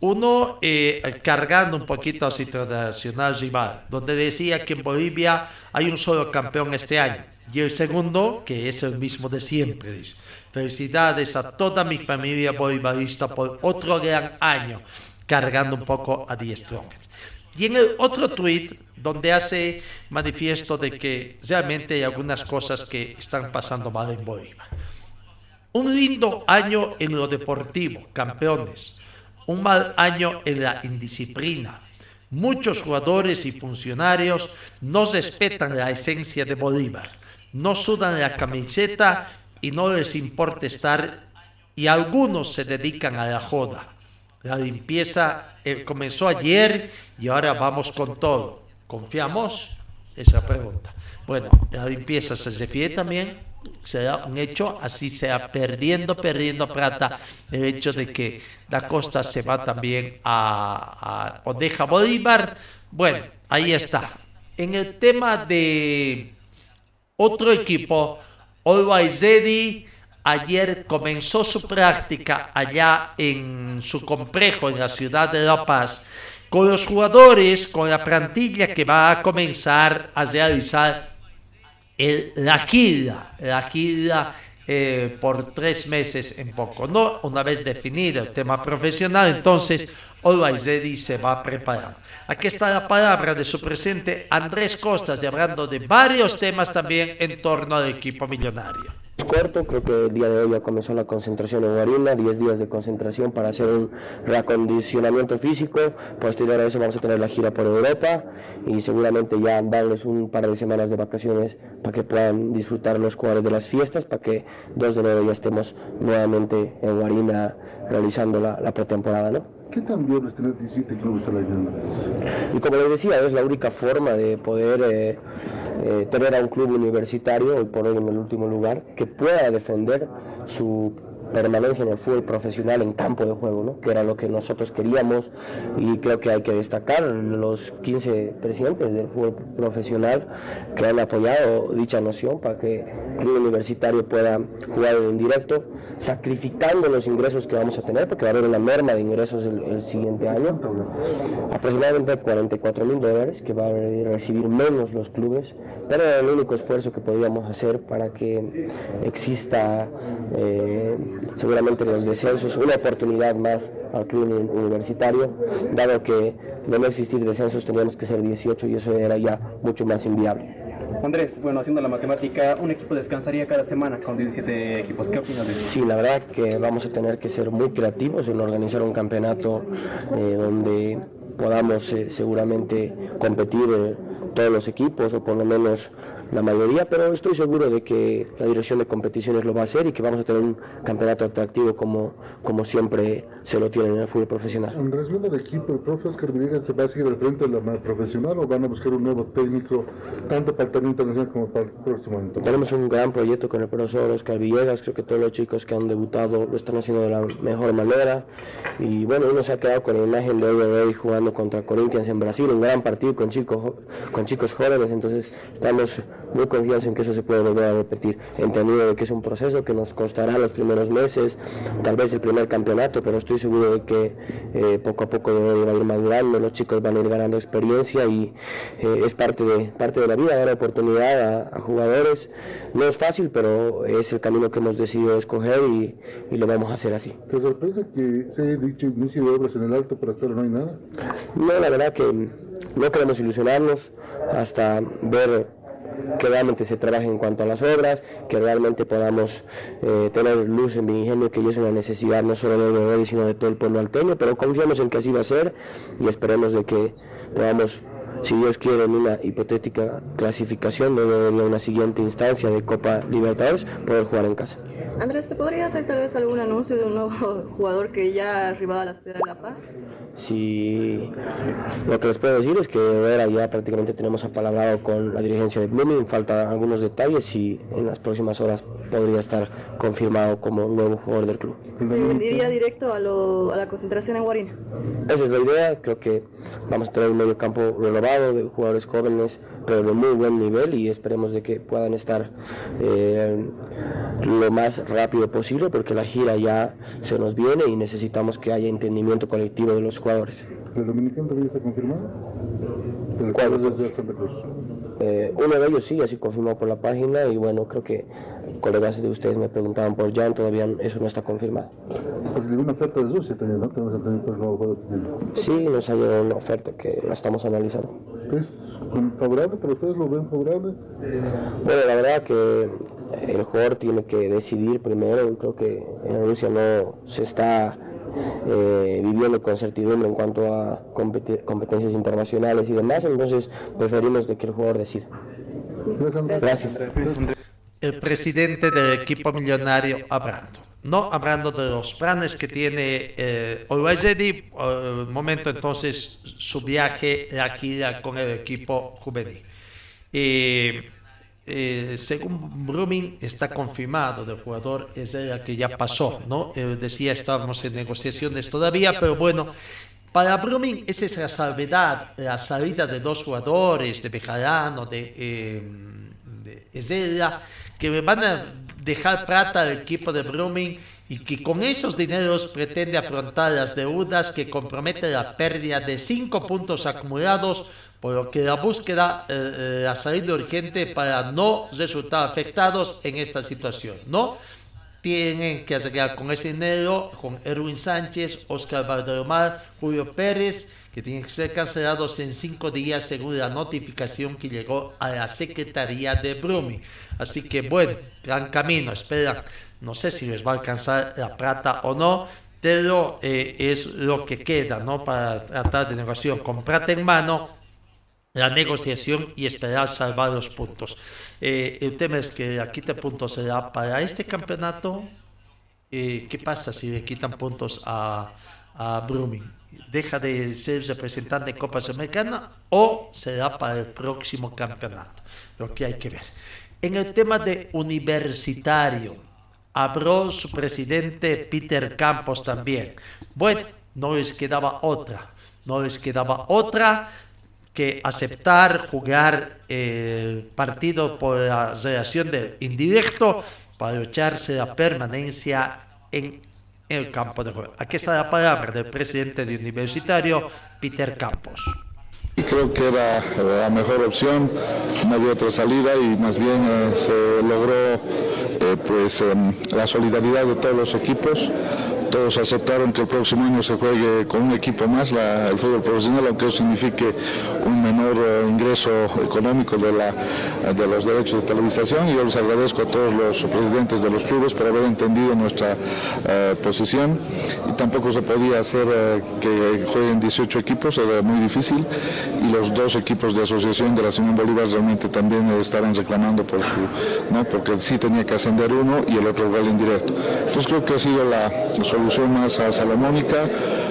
[SPEAKER 1] Uno, eh, cargando un poquito a su internacional rival, donde decía que en Bolivia hay un solo campeón este año. Y el segundo, que es el mismo de siempre, dice, felicidades a toda mi familia bolivarista por otro gran año, cargando un poco a Die Strongest. Y en el otro tweet, donde hace manifiesto de que realmente hay algunas cosas que están pasando mal en Bolívar. Un lindo año en lo deportivo, campeones. Un mal año en la indisciplina. Muchos jugadores y funcionarios no respetan la esencia de Bolívar. No sudan la camiseta y no les importa estar y algunos se dedican a la joda. La limpieza eh, comenzó ayer y ahora vamos con todo. ¿Confiamos? Esa pregunta. Bueno, la limpieza se refiere también, será un hecho, así sea perdiendo, perdiendo plata, el hecho de que la costa se va también a, a o deja Bolívar. Bueno, ahí está. En el tema de otro equipo, Always Ready, ayer comenzó su práctica allá en su complejo en la ciudad de La Paz con los jugadores, con la plantilla que va a comenzar a realizar el, la gira, la gira eh, por tres meses en poco, ¿no? Una vez definido el tema profesional, entonces Always Ready se va a preparar. Aquí está la palabra de su presente Andrés Costas, hablando de varios temas también en torno al equipo millonario.
[SPEAKER 12] Corto, creo que el día de hoy ya comenzó la concentración en Guarina, 10 días de concentración para hacer un reacondicionamiento físico, posterior a eso vamos a tener la gira por Europa y seguramente ya darles un par de semanas de vacaciones para que puedan disfrutar los jugadores de las fiestas, para que 2 de enero ya estemos nuevamente en Guarina realizando la, la pretemporada, ¿no?
[SPEAKER 8] ¿Qué tan bien es tener 17 clubes al año?
[SPEAKER 12] Y como les decía, es la única forma de poder eh, eh, tener a un club universitario, hoy por hoy en el último lugar, que pueda defender su permanencia en el fútbol profesional en campo de juego, ¿no? que era lo que nosotros queríamos y creo que hay que destacar los 15 presidentes del fútbol profesional que han apoyado dicha noción para que el universitario pueda jugar en directo, sacrificando los ingresos que vamos a tener, porque va a haber una merma de ingresos el, el siguiente año, aproximadamente 44 mil dólares que va a recibir menos los clubes, pero era el único esfuerzo que podíamos hacer para que exista eh, seguramente los descensos, una oportunidad más al club universitario, dado que de no existir descensos teníamos que ser 18 y eso era ya mucho más inviable.
[SPEAKER 6] Andrés, bueno, haciendo la matemática, un equipo descansaría cada semana con 17 equipos. ¿Qué opinas de eso?
[SPEAKER 12] Sí, la verdad que vamos a tener que ser muy creativos en organizar un campeonato eh, donde podamos eh, seguramente competir eh, todos los equipos o por lo menos la mayoría, pero estoy seguro de que la dirección de competiciones lo va a hacer y que vamos a tener un campeonato atractivo como, como siempre se lo tiene en el fútbol profesional.
[SPEAKER 8] En relación al equipo, ¿el profe Oscar Villegas se va a seguir al frente de la profesional o van a buscar un nuevo técnico, tanto para el torneo internacional como para el próximo año?
[SPEAKER 12] Tenemos un gran proyecto con el profesor Oscar Villegas, creo que todos los chicos que han debutado lo están haciendo de la mejor manera y bueno, uno se ha quedado con la imagen de hoy jugando contra Corinthians en Brasil, un gran partido con chicos, con chicos jóvenes, entonces estamos muy confiados en que eso se puede volver a repetir, entendido de que es un proceso que nos costará los primeros meses, tal vez el primer campeonato, pero estoy seguro de que eh, poco a poco va a ir madurando, los chicos van a ir ganando experiencia y eh, es parte de, parte de la vida, dar oportunidad a, jugadores, no es fácil, pero es el camino que hemos decidido escoger y, y lo vamos a hacer así.
[SPEAKER 8] ¿Te sorprende que se haya dicho inicio de obras en el alto, pero hasta ahora no hay nada?
[SPEAKER 12] No, la verdad que no queremos ilusionarnos hasta ver que realmente se trabaje en cuanto a las obras, que realmente podamos eh, tener luz en ingenio, que es una necesidad no solo de Nuevo sino de todo el pueblo alteño, pero confiamos en que así va a ser y esperemos de que podamos si Dios quiere, en una hipotética clasificación de una siguiente instancia de Copa Libertadores, poder jugar en casa.
[SPEAKER 13] Andrés, ¿te podría hacer tal vez algún anuncio de un nuevo jugador que ya ha arribado a la ciudad de La Paz?
[SPEAKER 12] Sí, lo que les puedo decir es que ahora ya prácticamente tenemos apalabrado con la dirigencia de Blooming, faltan algunos detalles y en las próximas horas podría estar confirmado como nuevo jugador del club.
[SPEAKER 13] ¿Se iría directo a, a la concentración en Guarina?
[SPEAKER 12] Esa es la idea, creo que vamos a tener un medio campo renovado de jugadores jóvenes, pero de muy buen nivel y esperemos de que puedan estar eh, lo más rápido posible porque la gira ya se nos viene y necesitamos que haya entendimiento colectivo de los jugadores.
[SPEAKER 8] ¿El dominicano todavía está confirmado? ¿El cuadro desde Santa Cruz?
[SPEAKER 12] Eh, uno de ellos sí, así confirmó por la página y bueno, creo que colegas de ustedes me preguntaban por Jan, todavía eso no está confirmado.
[SPEAKER 8] Pues una oferta de Rusia también, ¿no? Tenemos el nuevo
[SPEAKER 12] Sí, nos ha llegado una oferta que la estamos analizando.
[SPEAKER 8] ¿Es favorable para ustedes? ¿Lo ven favorable?
[SPEAKER 12] Bueno, la verdad que el jugador tiene que decidir primero, creo que en Rusia no se está eh, viviendo con certidumbre en cuanto a competencias internacionales y demás, entonces preferimos de que el jugador decida. Gracias.
[SPEAKER 1] El presidente del equipo millonario hablando, no hablando de los planes que tiene eh, Olwezedi, el momento entonces su viaje, gira con el equipo juvenil. Eh, según Brumming, está confirmado del jugador, es el que ya pasó, ¿no? Eh, decía, estábamos en negociaciones todavía, pero bueno, para Brumming esa es la salvedad, la salida de dos jugadores, de Bejarano, de, eh, de que van a dejar plata al equipo de Brumming y que con esos dineros pretende afrontar las deudas que compromete la pérdida de cinco puntos acumulados por lo que la búsqueda eh, ha salido urgente para no resultar afectados en esta situación, ¿no? Tienen que arreglar con ese dinero, con Erwin Sánchez, Oscar Valderomar, Julio Pérez, que tienen que ser cancelados en cinco días según la notificación que llegó a la Secretaría de Brumi. Así que bueno, gran camino, esperan. No sé si les va a alcanzar la plata o no, pero eh, es lo que queda, ¿no? Para tratar de negociación con plata en mano la negociación y esperar salvar los puntos. Eh, el tema es que la quita puntos será para este campeonato. Eh, ¿Qué pasa si le quitan puntos a, a? ¿Deja de ser representante de Copa Sudamericana o será para el próximo campeonato? Lo que hay que ver. En el tema de universitario, habló su presidente Peter Campos también. Bueno, no les quedaba otra. No les quedaba otra que aceptar jugar el partido por la relación de indirecto para lucharse la permanencia en el campo de juego. Aquí está la palabra del presidente de Universitario, Peter Campos.
[SPEAKER 14] Creo que era la mejor opción, no había otra salida y más bien eh, se logró eh, pues em, la solidaridad de todos los equipos todos aceptaron que el próximo año se juegue con un equipo más la, el fútbol profesional, aunque eso signifique un menor eh, ingreso económico de, la, de los derechos de televisación. Y yo les agradezco a todos los presidentes de los clubes por haber entendido nuestra eh, posición. Y tampoco se podía hacer eh, que jueguen 18 equipos, era muy difícil. Y los dos equipos de asociación de la Simón Bolívar realmente también estaban reclamando por su, ¿no? porque sí tenía que ascender uno y el otro gol indirecto. Entonces creo que ha sido la solución más salomónica,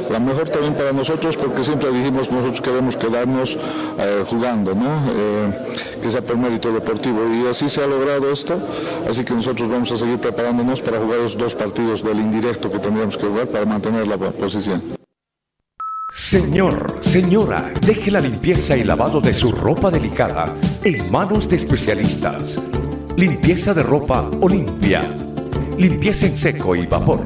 [SPEAKER 14] la mejor también para nosotros porque siempre dijimos nosotros queremos quedarnos eh, jugando, ¿no? Eh, que sea por mérito deportivo y así se ha logrado esto, así que nosotros vamos a seguir preparándonos para jugar los dos partidos del indirecto que tendríamos que jugar para mantener la posición.
[SPEAKER 2] Señor, señora, deje la limpieza y lavado de su ropa delicada en manos de especialistas. Limpieza de ropa Olimpia. Limpieza en seco y vapor.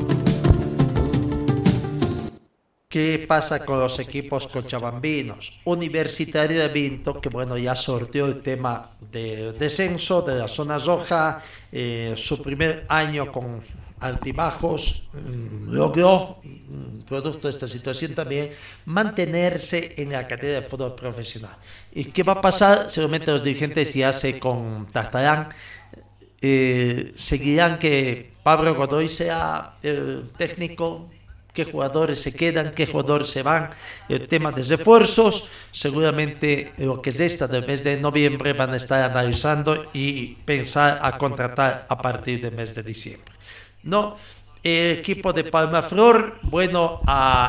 [SPEAKER 1] ¿Qué pasa con los equipos cochabambinos? Universitario de Vinto, que bueno, ya sorteó el tema de descenso de la zona roja, eh, su primer año con altibajos, mm, logró, mm, producto de esta situación también, mantenerse en la categoría de fútbol profesional. ¿Y qué va a pasar? Seguramente los dirigentes ya se contactarán, eh, seguirán que Pablo Godoy sea técnico qué jugadores se quedan, qué jugadores se van, el tema de refuerzos, seguramente lo que es esta del mes de noviembre van a estar analizando y pensar a contratar a partir del mes de diciembre. No, el equipo de Palma Flor, bueno,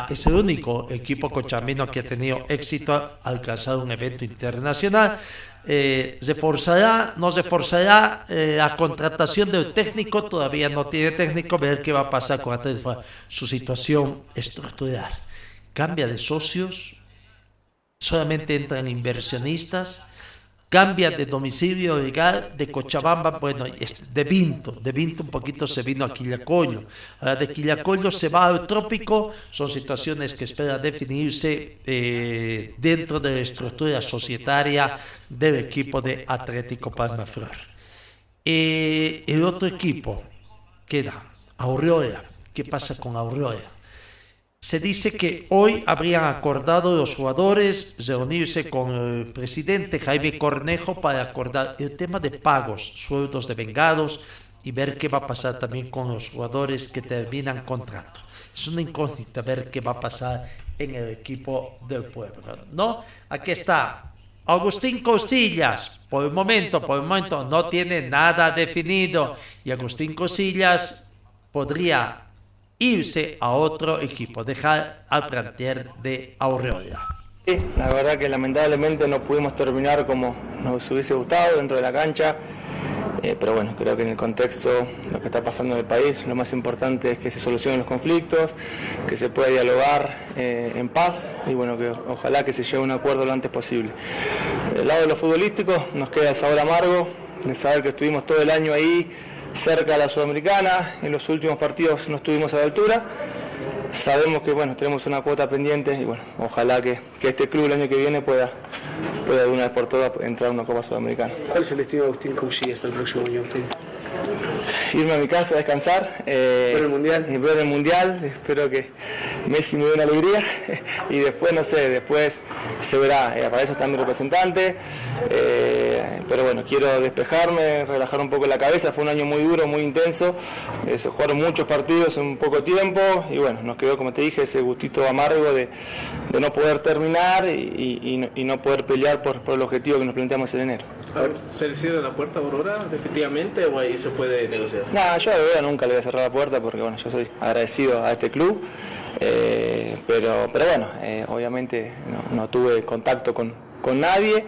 [SPEAKER 1] es el único equipo cochamino que ha tenido éxito al alcanzar un evento internacional. Eh, reforzará, no reforzará eh, la contratación del técnico, todavía no tiene técnico, ver qué va a pasar con su situación estructural. Cambia de socios, solamente entran inversionistas, cambia de domicilio de Cochabamba, bueno, de Vinto, de Vinto un poquito se vino a Quillacollo, de Quillacollo se va al trópico, son situaciones que espera definirse eh, dentro de la estructura societaria del equipo de Atlético Palma Flor. Eh, el otro equipo queda Aurora, ¿qué pasa con Aurora? Se dice que hoy habrían acordado los jugadores reunirse con el presidente Jaime Cornejo para acordar el tema de pagos, sueldos de vengados y ver qué va a pasar también con los jugadores que terminan contrato. Es una incógnita ver qué va a pasar en el equipo del pueblo. ¿no? Aquí está Agustín Costillas. Por el momento, por el momento no tiene nada definido y Agustín Costillas podría irse a otro equipo, dejar al plantel de Aureola.
[SPEAKER 15] Sí, la verdad que lamentablemente no pudimos terminar como nos hubiese gustado dentro de la cancha, eh, pero bueno, creo que en el contexto, lo que está pasando en el país, lo más importante es que se solucionen los conflictos, que se pueda dialogar eh, en paz y bueno, que ojalá que se llegue a un acuerdo lo antes posible. Del lado de lo futbolístico nos queda el sabor amargo de saber que estuvimos todo el año ahí cerca de la Sudamericana, en los últimos partidos no estuvimos a la altura. Sabemos que bueno, tenemos una cuota pendiente y bueno, ojalá que, este club el año que viene pueda, pueda de una vez por todas entrar a una Copa Sudamericana.
[SPEAKER 6] ¿Cuál es el destino de Agustín Cousillas para el próximo año?
[SPEAKER 15] Irme a mi casa a descansar. Eh, ver el mundial. Y ver el mundial. Espero que Messi me dé una alegría. y después, no sé, después se verá. Eh, para eso está mi representante. Eh, pero bueno, quiero despejarme, relajar un poco la cabeza. Fue un año muy duro, muy intenso. Eh, se jugaron muchos partidos en poco tiempo. Y bueno, nos quedó, como te dije, ese gustito amargo de, no poder terminar y, no, poder pelear por, el objetivo que nos planteamos en enero.
[SPEAKER 6] ¿Se le cierra la puerta Aurora definitivamente o ahí se puede negociar?
[SPEAKER 15] No, yo Aurora nunca le voy a cerrar la puerta porque bueno, yo soy agradecido a este club, eh, pero, pero bueno, eh, obviamente no, tuve contacto con, nadie,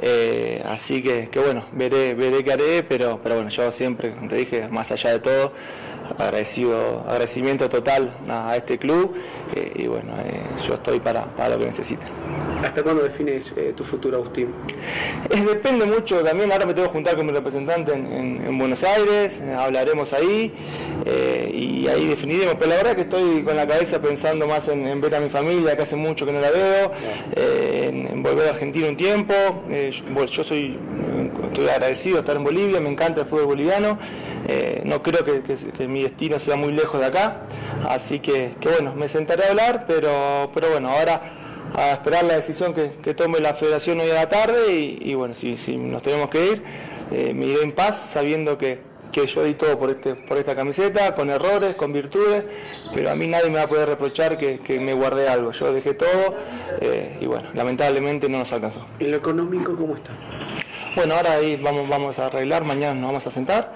[SPEAKER 15] eh, así que, que, bueno, veré, veré qué haré, pero, pero bueno, yo siempre, como te dije, más allá de todo, agradecido, agradecimiento total a, este club eh, y bueno, eh, yo estoy para, para lo que necesiten.
[SPEAKER 6] ¿Hasta cuándo defines eh, tu futuro, Agustín?
[SPEAKER 15] depende mucho también, ahora me tengo que juntar con mi representante en, Buenos Aires, hablaremos ahí y ahí definiremos, pero la verdad que estoy con la cabeza pensando más en, ver a mi familia, que hace mucho que no la veo, en, volver a Argentina un tiempo, yo, yo soy estoy agradecido de estar en Bolivia, me encanta el fútbol boliviano, eh, no creo que, mi destino sea muy lejos de acá, así que, bueno, me sentaré a hablar, pero, pero bueno, ahora a esperar la decisión que, tome la federación hoy a la tarde y, bueno, si, nos tenemos que ir, eh, me iré en paz sabiendo que, yo di todo por, este, por esta camiseta, con errores, con virtudes, pero a mí nadie me va a poder reprochar que, me guardé algo. Yo dejé todo eh, y bueno, lamentablemente no nos alcanzó.
[SPEAKER 6] ¿En lo económico cómo está?
[SPEAKER 15] Bueno, ahora ahí vamos, vamos a arreglar, mañana nos vamos a sentar,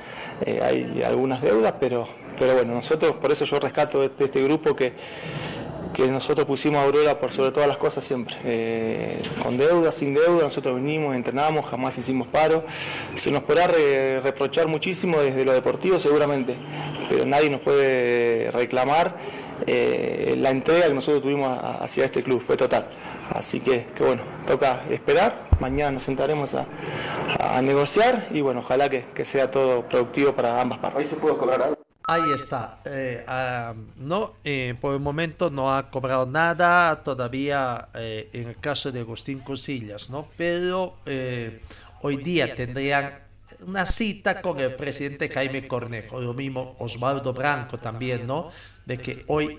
[SPEAKER 15] eh, hay algunas deudas, pero, pero bueno, nosotros, por eso yo rescato de, este grupo que, que nosotros pusimos a Aurora por sobre todas las cosas siempre. Eh, con deuda, sin deuda, nosotros vinimos, entrenamos, jamás hicimos paro. Se nos podrá reprochar muchísimo desde lo deportivo seguramente, pero nadie nos puede reclamar eh, la entrega que nosotros tuvimos hacia este club, fue total. Así que, que bueno, toca esperar, mañana nos sentaremos a, negociar y bueno, ojalá que, sea todo productivo para ambas partes.
[SPEAKER 6] Ahí se puede cobrar algo.
[SPEAKER 1] Ahí está. Eh, ah, no, eh, por el momento no ha cobrado nada todavía eh, en el caso de Agustín Cosillas, ¿no? Pero hoy día tendrían una cita con el presidente Jaime Cornejo, lo mismo Osvaldo Branco también, ¿no? De que hoy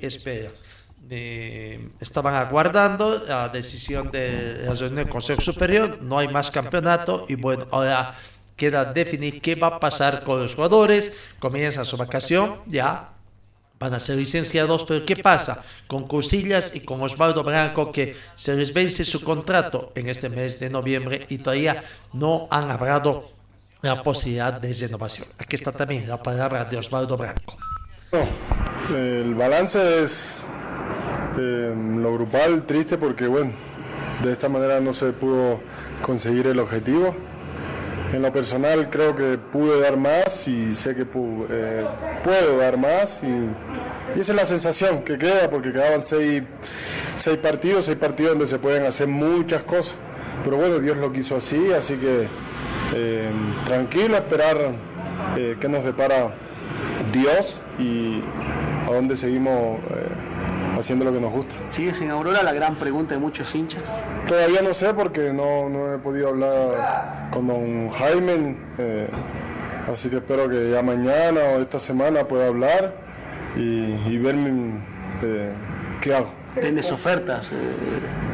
[SPEAKER 1] espera estaban aguardando la decisión del Consejo Superior, no hay más campeonato y bueno, ahora queda definir qué va a pasar con los jugadores, comienza su vacación, ya van a ser licenciados, pero ¿qué pasa con Cosillas y con Osvaldo Branco que se les vence su contrato en este mes de noviembre y todavía no han hablado la posibilidad de renovación? Aquí está también la palabra de Osvaldo Branco.
[SPEAKER 16] el balance es eh, lo grupal triste porque bueno, de esta manera no se pudo conseguir el objetivo. En lo personal creo que pude dar más y sé que eh, puedo dar más y, esa es la sensación que queda porque quedaban seis, seis partidos, seis partidos donde se pueden hacer muchas cosas. Pero bueno, Dios lo quiso así, así que eh, tranquilo, esperar eh, qué nos depara Dios y a dónde seguimos haciendo lo que nos gusta.
[SPEAKER 6] ¿Sigue sin Aurora la gran pregunta de muchos hinchas?
[SPEAKER 16] Todavía no sé porque no, no he podido hablar con don Jaime, eh, así que espero que ya mañana o esta semana pueda hablar y, y ver eh, qué hago.
[SPEAKER 6] ¿Tienes ofertas?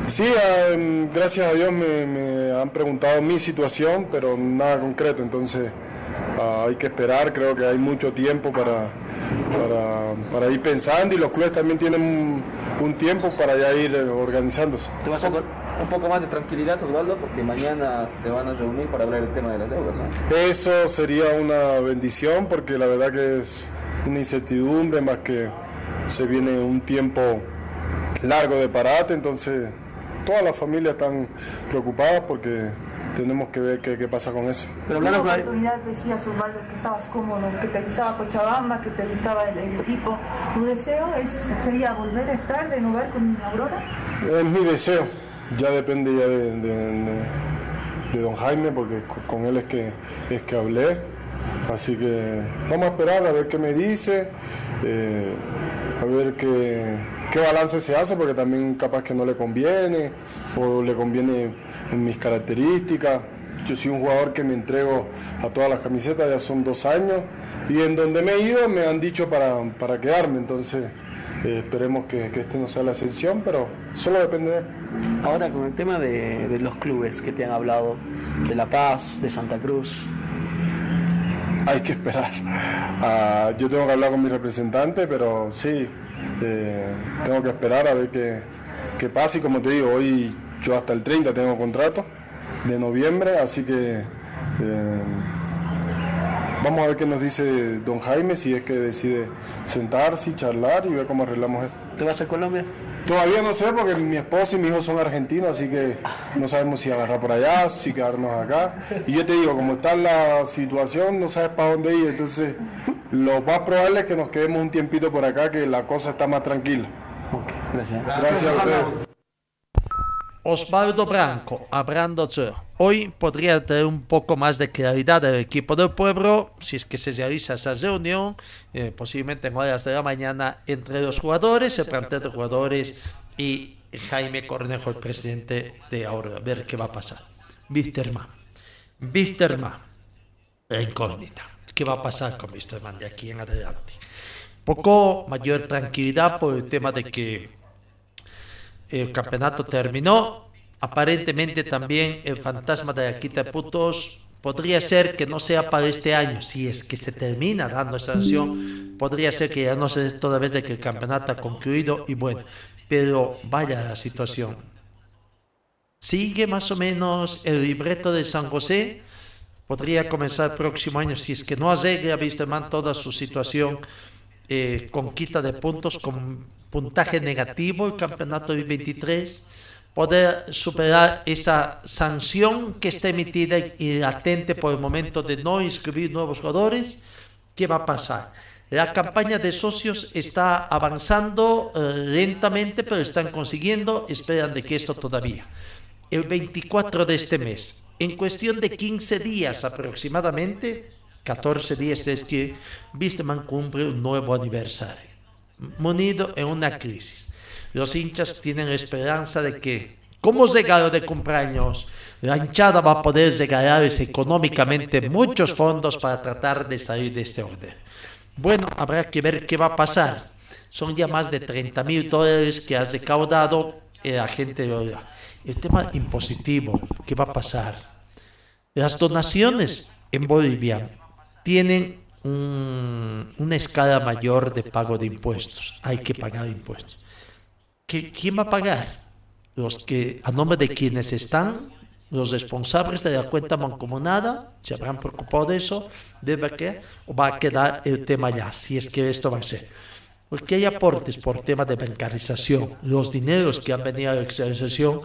[SPEAKER 16] Sí, ah, gracias a Dios me, me, han preguntado mi situación, pero nada concreto, entonces ah, hay que esperar, creo que hay mucho tiempo para, para, ir pensando y los clubes también tienen un, tiempo para ya ir eh, organizándose.
[SPEAKER 6] ¿Te vas a un poco más de tranquilidad, Osvaldo? Porque mañana se van a reunir para hablar del tema de las deudas, ¿no?
[SPEAKER 16] Eso sería una bendición porque la verdad que es una incertidumbre más que se viene un tiempo largo de parate, entonces todas las familias están preocupadas porque tenemos que ver qué, pasa con eso.
[SPEAKER 17] Pero la oportunidad decías, Osvaldo, que estabas cómodo, que te gustaba Cochabamba, que te gustaba el, equipo. ¿Tu deseo es, sería volver a estar de nuevo con Aurora?
[SPEAKER 16] Es mi deseo, ya depende ya de, de, don Jaime, porque con él es que, es que hablé. Así que vamos a esperar a ver qué me dice, eh, a ver qué, qué balance se hace, porque también capaz que no le conviene o le conviene en mis características. Yo soy un jugador que me entrego a todas las camisetas, ya son dos años, y en donde me he ido me han dicho para, para quedarme, entonces eh, esperemos que, que, este no sea la excepción, pero solo depende de él.
[SPEAKER 6] Ahora con el tema de, de los clubes que te han hablado, de La Paz, de Santa Cruz,
[SPEAKER 16] hay que esperar. Ah, yo tengo que hablar con mi representante, pero sí, eh, tengo que esperar a ver qué, qué pasa y como te digo, hoy yo hasta el 30 tengo contrato de noviembre, así que eh, vamos a ver qué nos dice don Jaime, si es que decide sentarse y charlar y ver cómo arreglamos esto.
[SPEAKER 6] ¿Te vas a Colombia?
[SPEAKER 16] Todavía no sé porque mi esposa y mi hijo son argentinos, así que no sabemos si agarrar por allá, si quedarnos acá. Y yo te digo, como está la situación, no sabes para dónde ir, entonces lo más probable es que nos quedemos un tiempito por acá, que la cosa está más tranquila.
[SPEAKER 6] gracias.
[SPEAKER 16] Gracias a ustedes.
[SPEAKER 1] Osvaldo Branco, hablando hoy podría tener un poco más de claridad el equipo del pueblo si es que se realiza esa reunión, eh, posiblemente en horas de la mañana, entre los jugadores, el plantel de jugadores y Jaime Cornejo, el presidente de ahora, a ver qué va a pasar. Wisterman, Wisterman, la incógnita, ¿qué va a pasar con Wisterman de aquí en adelante? Poco mayor tranquilidad por el tema de que el campeonato terminó. Aparentemente también el fantasma de de puntos podría ser que no sea para este año. Si es que se termina dando esa sanción, podría ser que ya no se dé toda vez de que el campeonato ha concluido y bueno, pero vaya la situación. Sigue más o menos el libreto de San José. Podría comenzar el próximo año si es que no arregla Wisterman toda su situación eh, con quita de puntos, con puntaje negativo el campeonato 2023, poder superar esa sanción que está emitida y latente por el momento de no inscribir nuevos jugadores, ¿qué va a pasar? La campaña de socios está avanzando eh, lentamente, pero están consiguiendo, esperan de que esto todavía. El 24 de este mes, en cuestión de 15 días aproximadamente, 14 días es que Bisteman cumple un nuevo aniversario munido en una crisis. Los hinchas tienen esperanza de que, como regalo de cumpleaños, la hinchada va a poder regalarles económicamente muchos fondos para tratar de salir de este orden. Bueno, habrá que ver qué va a pasar. Son ya más de 30 mil dólares que ha recaudado la gente de El tema impositivo, ¿qué va a pasar? Las donaciones en Bolivia tienen una escala mayor de pago de impuestos. Hay que pagar impuestos. ¿Quién va a pagar? Los que, a nombre de quienes están, los responsables de la cuenta mancomunada, se habrán preocupado de eso, debe que, va a quedar el tema ya, si es que esto va a ser. Porque hay aportes por tema de bancarización. Los dineros que han venido a la exerción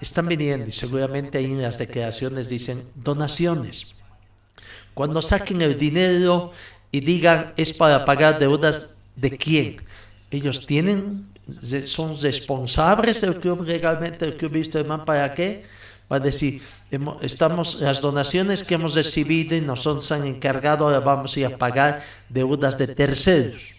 [SPEAKER 1] están viniendo y seguramente ahí en las declaraciones dicen donaciones cuando saquen el dinero y digan es para pagar deudas de quién, ellos tienen, son responsables del club legalmente, el club man para qué, va a decir, estamos, las donaciones que hemos recibido y nos han encargado, ahora vamos a ir a pagar deudas de terceros.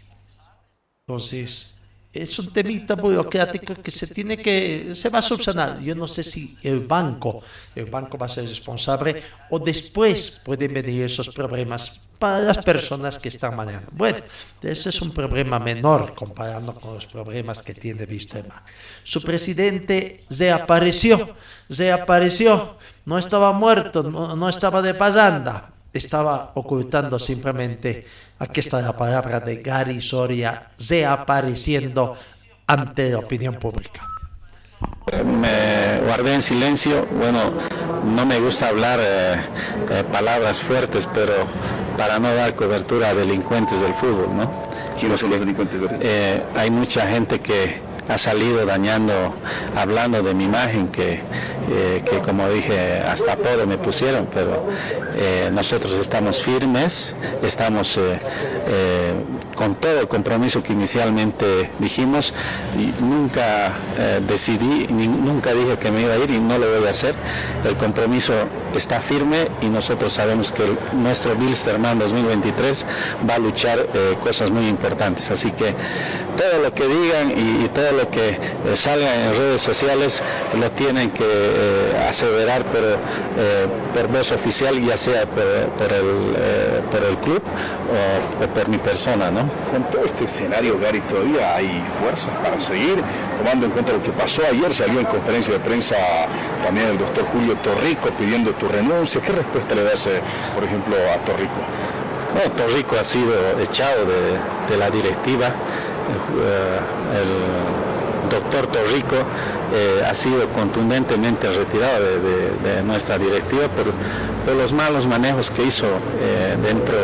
[SPEAKER 1] Entonces, es un temita burocrático que se tiene que, se va a subsanar. Yo no sé si el banco, el banco va a ser responsable o después pueden venir esos problemas para las personas que están manejando. Bueno, ese es un problema menor comparando con los problemas que tiene Vistema. Su presidente reapareció, reapareció, no estaba muerto, no, no estaba de pasanda, estaba ocultando simplemente Aquí está la palabra de Gary Soria reapareciendo ante la opinión pública.
[SPEAKER 3] Me guardé en silencio, bueno, no me gusta hablar eh, eh, palabras fuertes, pero para no dar cobertura a delincuentes del fútbol, ¿no?
[SPEAKER 18] ¿Quiénes son los delincuentes?
[SPEAKER 3] Eh, hay mucha gente que ha salido dañando, hablando de mi imagen, que, que como dije, hasta apodo me pusieron, pero nosotros estamos firmes, estamos con todo el compromiso que inicialmente dijimos, y nunca decidí, nunca dije que me iba a ir y no lo voy a hacer. El compromiso está firme y nosotros sabemos que nuestro Bilsterman 2023 va a luchar cosas muy importantes. Así que todo lo que digan y, todo lo que eh, salga en redes sociales lo tienen que eh, aseverar eh, por voz oficial, ya sea por, el, por el club o, por mi persona. ¿no?
[SPEAKER 18] Con todo este escenario, Gary, todavía hay fuerzas para seguir, tomando en cuenta lo que pasó ayer, salió en conferencia de prensa también el doctor Julio Torrico pidiendo tu renuncia. ¿Qué respuesta le das, por ejemplo, a Torrico?
[SPEAKER 3] Bueno, Torrico ha sido echado de, la directiva eh, doctor Torrico eh, ha sido contundentemente retirado de, nuestra directiva por, los malos manejos que hizo eh, dentro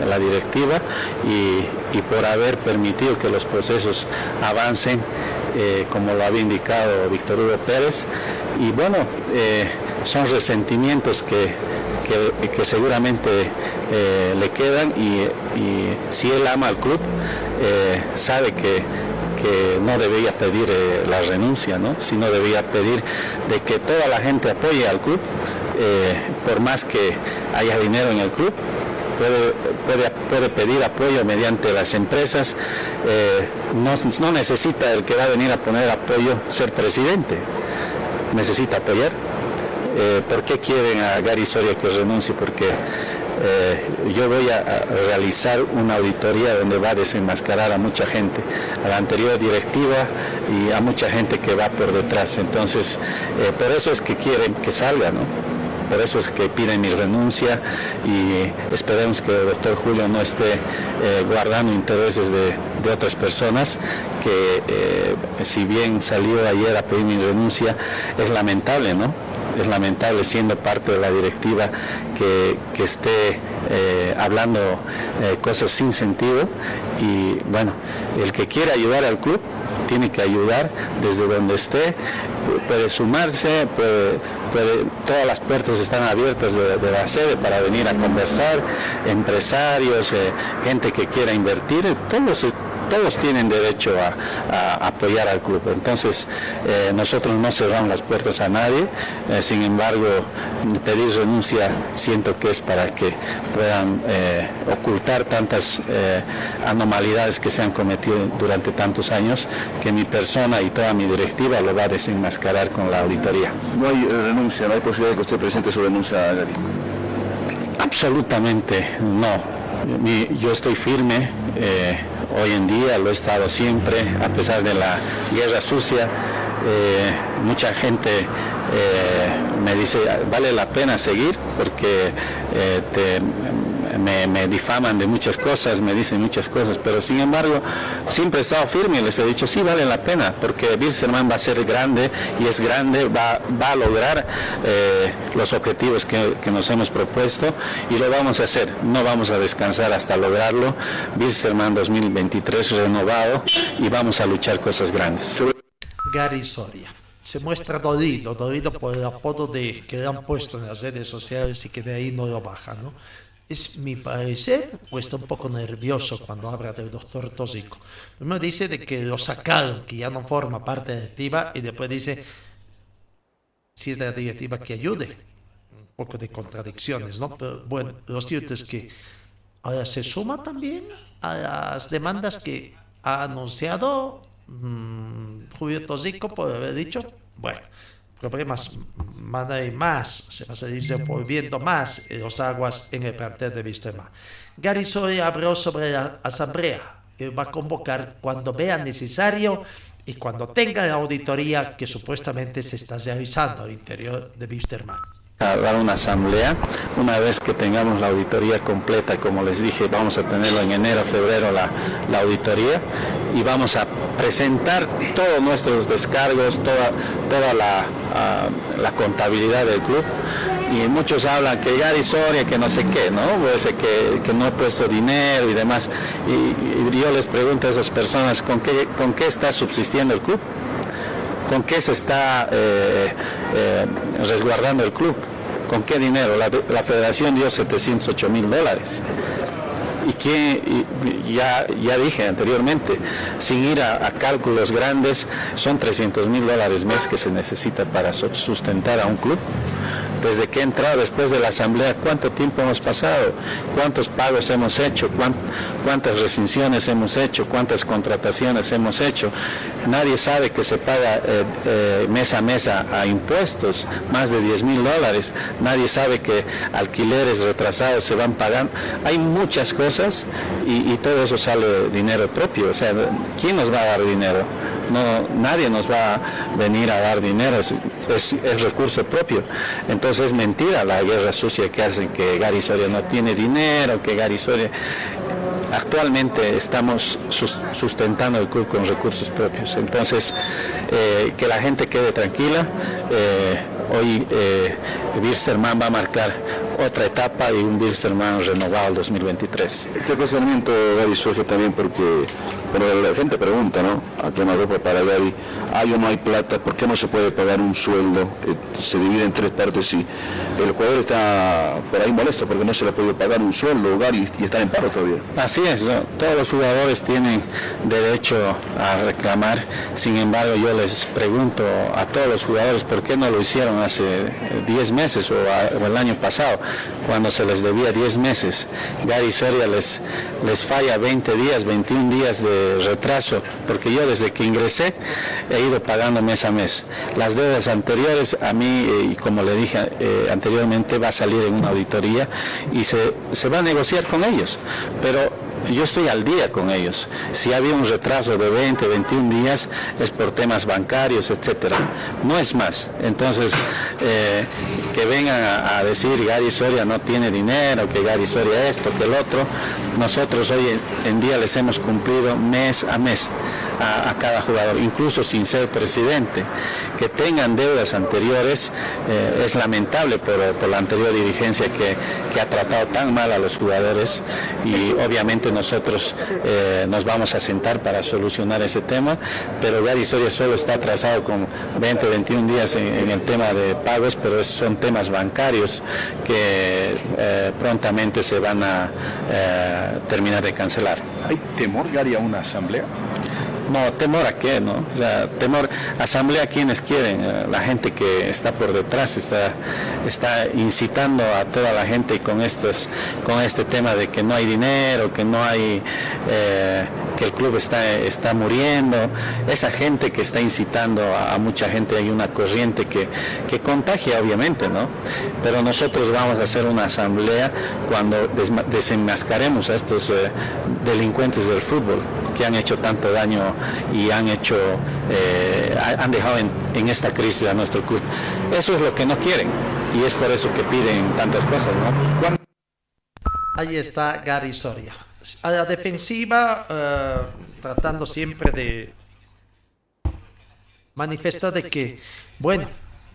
[SPEAKER 3] de la directiva y, por haber permitido que los procesos avancen como lo había indicado Víctor Hugo Pérez. Y bueno, son resentimientos que, que, seguramente eh, le quedan y, si él ama al club, eh, sabe que, no debía pedir la renuncia, ¿no? sino debía pedir de que toda la gente apoye al club, por más que haya dinero en el club, puede, puede, pedir apoyo mediante las empresas. no, no, necesita el que va a venir a poner apoyo ser presidente, necesita apoyar. Eh, ¿Por qué quieren a Gary Soria que renuncie? Porque eh, yo voy a, realizar una auditoría donde va a desenmascarar a mucha gente, a la anterior directiva y a mucha gente que va por detrás. Entonces, eh, por eso es que quieren que salga, ¿no? Por eso es que piden mi renuncia y esperemos que el doctor Julio no esté guardando intereses de, de, otras personas, que si bien salió ayer a pedir mi renuncia, es lamentable, ¿no? Es lamentable siendo parte de la directiva que, esté eh, hablando eh, cosas sin sentido. Y bueno, el que quiera ayudar al club tiene que ayudar desde donde esté, puede sumarse, todas las puertas están abiertas de, la sede para venir a conversar, empresarios, eh, gente que quiera invertir, todos todos tienen derecho a, apoyar al club. Entonces, eh, nosotros no cerramos las puertas a nadie, eh, sin embargo, pedir renuncia siento que es para que puedan eh, ocultar tantas anomalidades que se han cometido durante tantos años, que mi persona y toda mi directiva lo va a desenmascarar con la auditoría.
[SPEAKER 18] No hay renuncia, no hay posibilidad de que usted presente su renuncia, Gary.
[SPEAKER 3] Absolutamente no. yo estoy firme hoy en día, lo he estado siempre, a pesar de la guerra sucia. Eh, mucha gente eh, me dice, vale la pena seguir porque eh, te me, difaman de muchas cosas, me dicen muchas cosas, pero sin embargo siempre he estado firme y les he dicho, sí vale la pena, porque Bilserman va a ser grande y es grande, va, va a lograr eh, los objetivos que, nos hemos propuesto y lo vamos a hacer, no vamos a descansar hasta lograrlo. Bilserman 2023 renovado y vamos a luchar cosas grandes.
[SPEAKER 1] Gary Soria se muestra dolido, dolido por el apodo de, que le han puesto en las redes sociales y que de ahí no lo baja, ¿no? Es mi parecer, o está un poco nervioso cuando habla del doctor Tosico. Primero dice de que lo sacaron, que ya no forma parte de la directiva, y después dice si es la directiva que ayude. Un poco de contradicciones, ¿no? Pero bueno, lo cierto es que ahora se suma también a las demandas que ha anunciado mmm, Julio Tosico por haber dicho, bueno, problemas más y más, se va a seguir volviendo más los aguas en el plantel de Vistema. Gary Soria habló sobre la asamblea y va a convocar cuando vea necesario y cuando tenga la auditoría que supuestamente se está realizando al interior de Wisterman
[SPEAKER 3] a dar una asamblea. Una vez que tengamos la auditoría completa, como les dije, vamos a tenerlo en enero, febrero la, la auditoría y vamos a presentar todos nuestros descargos, toda, toda la, ah, la contabilidad del club. Y muchos hablan que Gary Soria, que no sé qué, ¿no? Puede que, que no he puesto dinero y demás. Y, yo les pregunto a esas personas, ¿con qué, ¿con qué está subsistiendo el club? ¿Con qué se está eh, eh, resguardando el club? ¿Con qué dinero? La, federación dio 708 mil dólares. Y que ya, ya dije anteriormente, sin ir a, cálculos grandes, son 300 mil dólares mes que se necesita para sustentar a un club desde que he entrado después de la asamblea, cuánto tiempo hemos pasado, cuántos pagos hemos hecho, cuántas rescisiones hemos hecho, cuántas contrataciones hemos hecho. Nadie sabe que se paga eh, eh, mes a mes a impuestos, más de 10 mil dólares. Nadie sabe que alquileres retrasados se van pagando. Hay muchas cosas y, y todo eso sale de dinero propio. O sea, ¿quién nos va a dar dinero? no, nadie nos va a venir a dar dinero, es, es, recurso propio. Entonces es mentira la guerra sucia que hacen que Gary Soria no tiene dinero, que Gary Soria... Actualmente estamos sustentando el club con recursos propios. Entonces, eh, que la gente quede tranquila. Eh, hoy eh, va a marcar otra etapa y un Wilstermann renovado el 2023.
[SPEAKER 18] Este cuestionamiento, Gary, surge también porque Pero la gente pregunta, ¿no? A ropa para Gary, ¿hay o no hay plata? ¿Por qué no se puede pagar un sueldo? Eh, se divide en tres partes y el jugador está por ahí molesto porque no se le puede pagar un sueldo, Gary, y están en paro todavía.
[SPEAKER 3] Así es, todos los jugadores tienen derecho a reclamar. Sin embargo, yo les pregunto a todos los jugadores por qué no lo hicieron hace 10 meses o, o el año pasado, cuando se les debía 10 meses. Gary Soria les, les falla 20 días, 21 días de retraso, porque yo desde que ingresé he ido pagando mes a mes. Las deudas anteriores, a mí, eh, y como le dije eh, anteriormente, va a salir en una auditoría y se, se va a negociar con ellos. Pero yo estoy al día con ellos. Si había un retraso de 20, 21 días es por temas bancarios, etcétera. No es más. Entonces, eh, que vengan a, decir Gary Soria no tiene dinero, que Gary Soria esto, que el otro, nosotros hoy en día les hemos cumplido mes a mes a, cada jugador, incluso sin ser presidente. Que tengan deudas anteriores eh, es lamentable por, la anterior dirigencia que, que ha tratado tan mal a los jugadores y obviamente nosotros eh, nos vamos a sentar para solucionar ese tema, pero Gary Soria solo está atrasado con 20 o 21 días en, el tema de pagos, pero son temas bancarios que eh, prontamente se van a terminar de cancelar.
[SPEAKER 18] ¿Hay temor, Gary, a una asamblea?
[SPEAKER 3] No, temor a qué, ¿no? O sea, temor, asamblea quienes quieren, eh, la gente que está por detrás está, está incitando a toda la gente con estos, con este tema de que no hay dinero, que no hay eh, que el club está, está muriendo, esa gente que está incitando a, mucha gente, hay una corriente que, que, contagia obviamente, ¿no? Pero nosotros vamos a hacer una asamblea cuando desenmascaremos a estos eh, delincuentes del fútbol que han hecho tanto daño y han hecho, eh, han dejado en, esta crisis a nuestro club. Eso es lo que no quieren y es por eso que piden tantas cosas, ¿no?
[SPEAKER 1] Ahí está Gary Soria. A la defensiva, eh, tratando siempre de manifestar de que, bueno,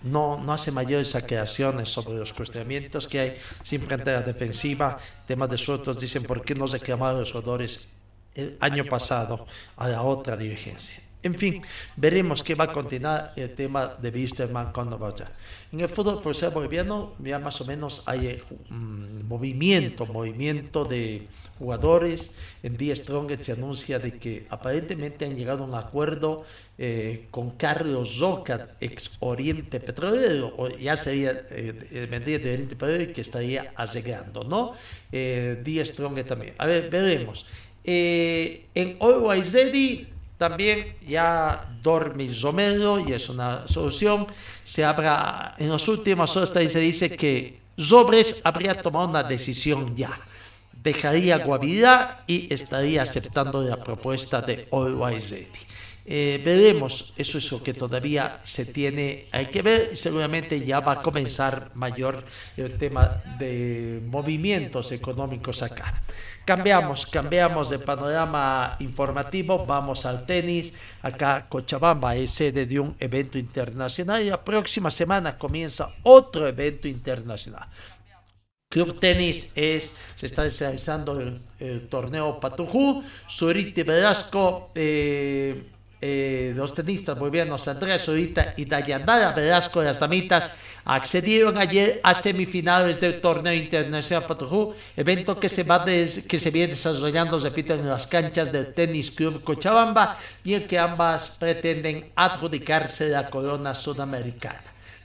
[SPEAKER 1] no, no hace mayores aclaraciones sobre los cuestionamientos que hay, siempre ante la defensiva, temas de sueltos, dicen por qué no reclamaron los jugadores el año pasado a la otra dirigencia. En fin, veremos qué va a continuar el tema de Wisterman cuando vaya. En el fútbol profesional boliviano ya más o menos hay un mm, movimiento, movimiento de jugadores. En Día Strong se anuncia de que aparentemente han llegado a un acuerdo eh, con Carlos Roca, ex Oriente Petrolero, o ya sería eh, vendría de Oriente Petrolero y que estaría llegando, ¿no? Eh, Strong también. A ver, veremos. Eh, en Oiwaizedi también ya dorme Romero y es una solución. Se habrá, en las últimas horas se dice que Robres habría tomado una decisión ya. Dejaría Guavirá y estaría aceptando la propuesta de Oiwaizedi. Eh, veremos, eso es lo que todavía se tiene, hay que ver, seguramente ya va a comenzar mayor el tema de movimientos económicos acá. Cambiamos, cambiamos de panorama informativo, vamos al tenis. Acá Cochabamba es sede de un evento internacional y la próxima semana comienza otro evento internacional. Club Tenis es, se está realizando el, torneo Patujú, Suriti Velasco, eh, eh, los tenistas bolivianos Andrés Zurita y Dayanara Velasco de las Damitas accedieron ayer a semifinales del torneo internacional Patujú, evento que se, va que se viene desarrollando, repito, en las canchas del Tenis Club Cochabamba y en que ambas pretenden adjudicarse la corona sudamericana.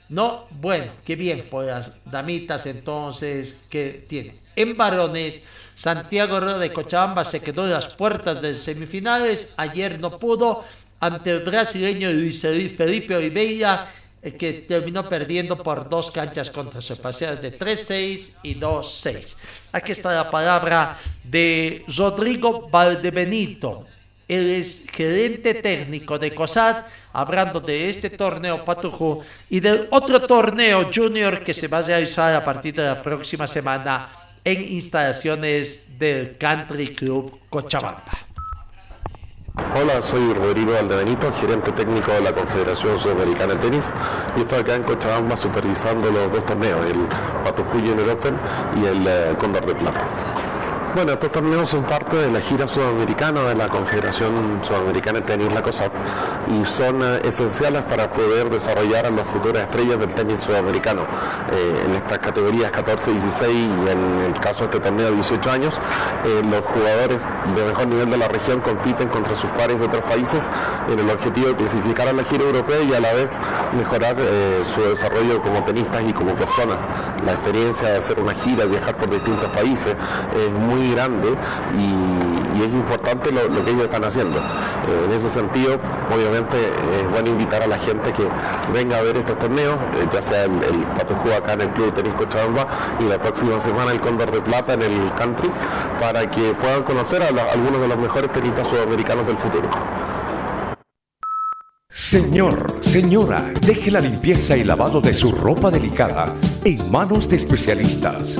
[SPEAKER 1] No, bueno, qué bien por las damitas entonces que tienen. En varones, Santiago de Cochabamba se quedó en las puertas de semifinales. Ayer no pudo ante el brasileño Luis Felipe Oliveira, eh, que terminó perdiendo por dos canchas contra su parcial de 3-6 y 2-6. Aquí está la palabra de Rodrigo Valdebenito. Él es gerente técnico de COSAD, hablando de este torneo Patujú y del otro torneo junior que se va a realizar a partir de la próxima semana en instalaciones del Country Club Cochabamba.
[SPEAKER 19] Hola, soy Rodrigo Aldebenito, gerente técnico de la Confederación Sudamericana de Tenis y estoy acá en Cochabamba supervisando los dos torneos, el Patujú Junior Open y el eh, Cóndor de Plata. Bueno, estos torneos son parte de la gira sudamericana de la Confederación Sudamericana de Tenis, la COSAP, y son eh, esenciales para poder desarrollar a las futuras estrellas del tenis sudamericano. Eh, en estas categorías 14, 16 y en el caso de este torneo 18 años, eh, los jugadores de mejor nivel de la región compiten contra sus pares de otros países en el objetivo de clasificar a la gira europea y a la vez mejorar su desarrollo como tenistas y como personas. La experiencia de hacer una gira, viajar por distintos países, es muy grande y, es importante lo, que ellos están haciendo. Eh, en ese sentido, obviamente es bueno invitar a la gente que venga a ver estos torneos, eh, ya sea el, el acá en el Club de Tenis Cochabamba y la próxima semana el Cóndor de Plata en el Country, para que puedan conocer a, algunos de los mejores tenistas sudamericanos del futuro.
[SPEAKER 2] Señor, señora, deje la limpieza y lavado de su ropa delicada en manos de especialistas.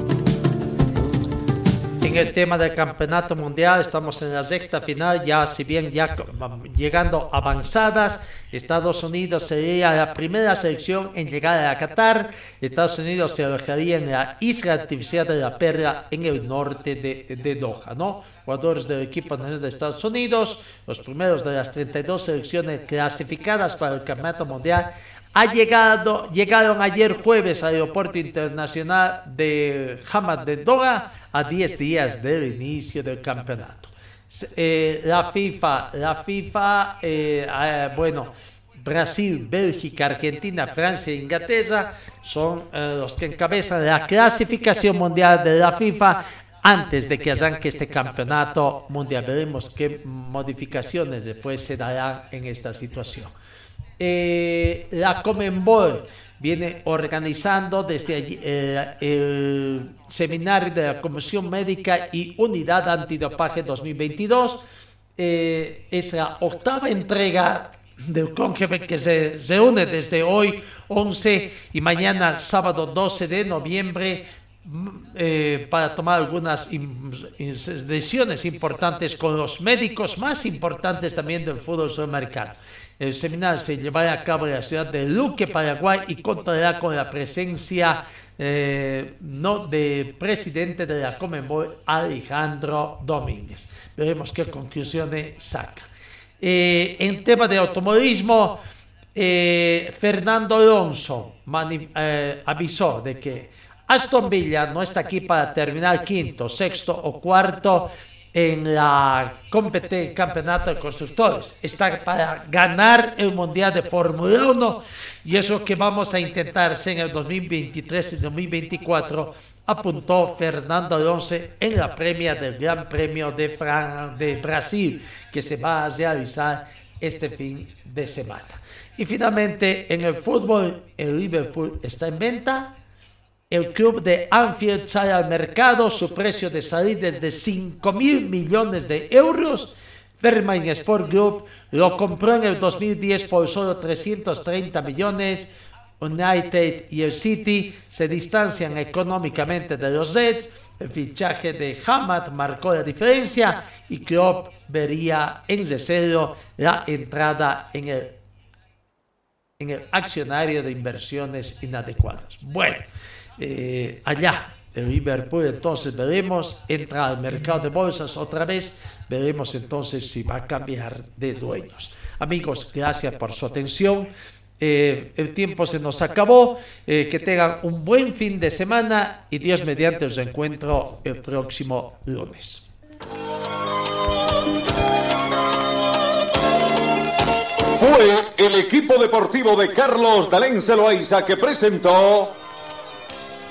[SPEAKER 1] En el tema del campeonato mundial, estamos en la sexta final, ya si bien ya llegando avanzadas, Estados Unidos sería la primera selección en llegar a Qatar, Estados Unidos se alojaría en la isla artificial de la Perla en el norte de, de Doha, ¿no? Jugadores del equipo nacional de Estados Unidos, los primeros de las 32 selecciones clasificadas para el campeonato mundial, ha llegado, llegaron ayer jueves al aeropuerto internacional de Hamad de Doha a 10 días del inicio del campeonato. Eh, la FIFA, la FIFA, eh, eh, bueno, Brasil, Bélgica, Argentina, Francia e Inglaterra son los que encabezan la clasificación mundial de la FIFA antes de que arranque este campeonato mundial. Veremos qué modificaciones después se darán en esta situación. Eh, la Comenbol viene organizando desde eh, el seminario de la Comisión Médica y Unidad Antidopaje 2022. Eh, es la octava entrega del CONGEB que se reúne desde hoy 11 y mañana sábado 12 de noviembre mm, para tomar algunas decisiones importantes con los médicos más importantes también del fútbol sudamericano. El seminario se llevará a cabo en la ciudad de Luque, Paraguay, y contará con la presencia eh, no de presidente de la Comenbol, Alejandro Domínguez. Veremos qué conclusiones saca. Eh, en tema de automovilismo, eh, Fernando Alonso avisó de que Aston Villa no está aquí para terminar quinto, sexto o cuarto, en la competencia campeonato de constructores. Está para ganar el Mundial de Fórmula 1 y eso que vamos a intentar en el 2023 y 2024 apuntó Fernando Alonso en la premia del Gran Premio de, de Brasil que se va a realizar este fin de semana. Y finalmente en el fútbol el Liverpool está en venta el club de Anfield sale al mercado, su precio de salida es de 5 mil millones de euros. Vermain Sport Group lo compró en el 2010 por solo 330 millones. United y el City se distancian económicamente de los Reds. El fichaje de Hamad marcó la diferencia y Klopp vería en cero la entrada en el, en el accionario de inversiones inadecuadas. Bueno. Eh, allá en Liverpool. Entonces veremos, entra al mercado de bolsas otra vez, veremos entonces si va a cambiar de dueños. Amigos, gracias por su atención. Eh, el tiempo se nos acabó. Eh, que tengan un buen fin de semana y Dios mediante os encuentro el próximo lunes.
[SPEAKER 20] Fue el equipo deportivo de Carlos Dalén Celoaiza que presentó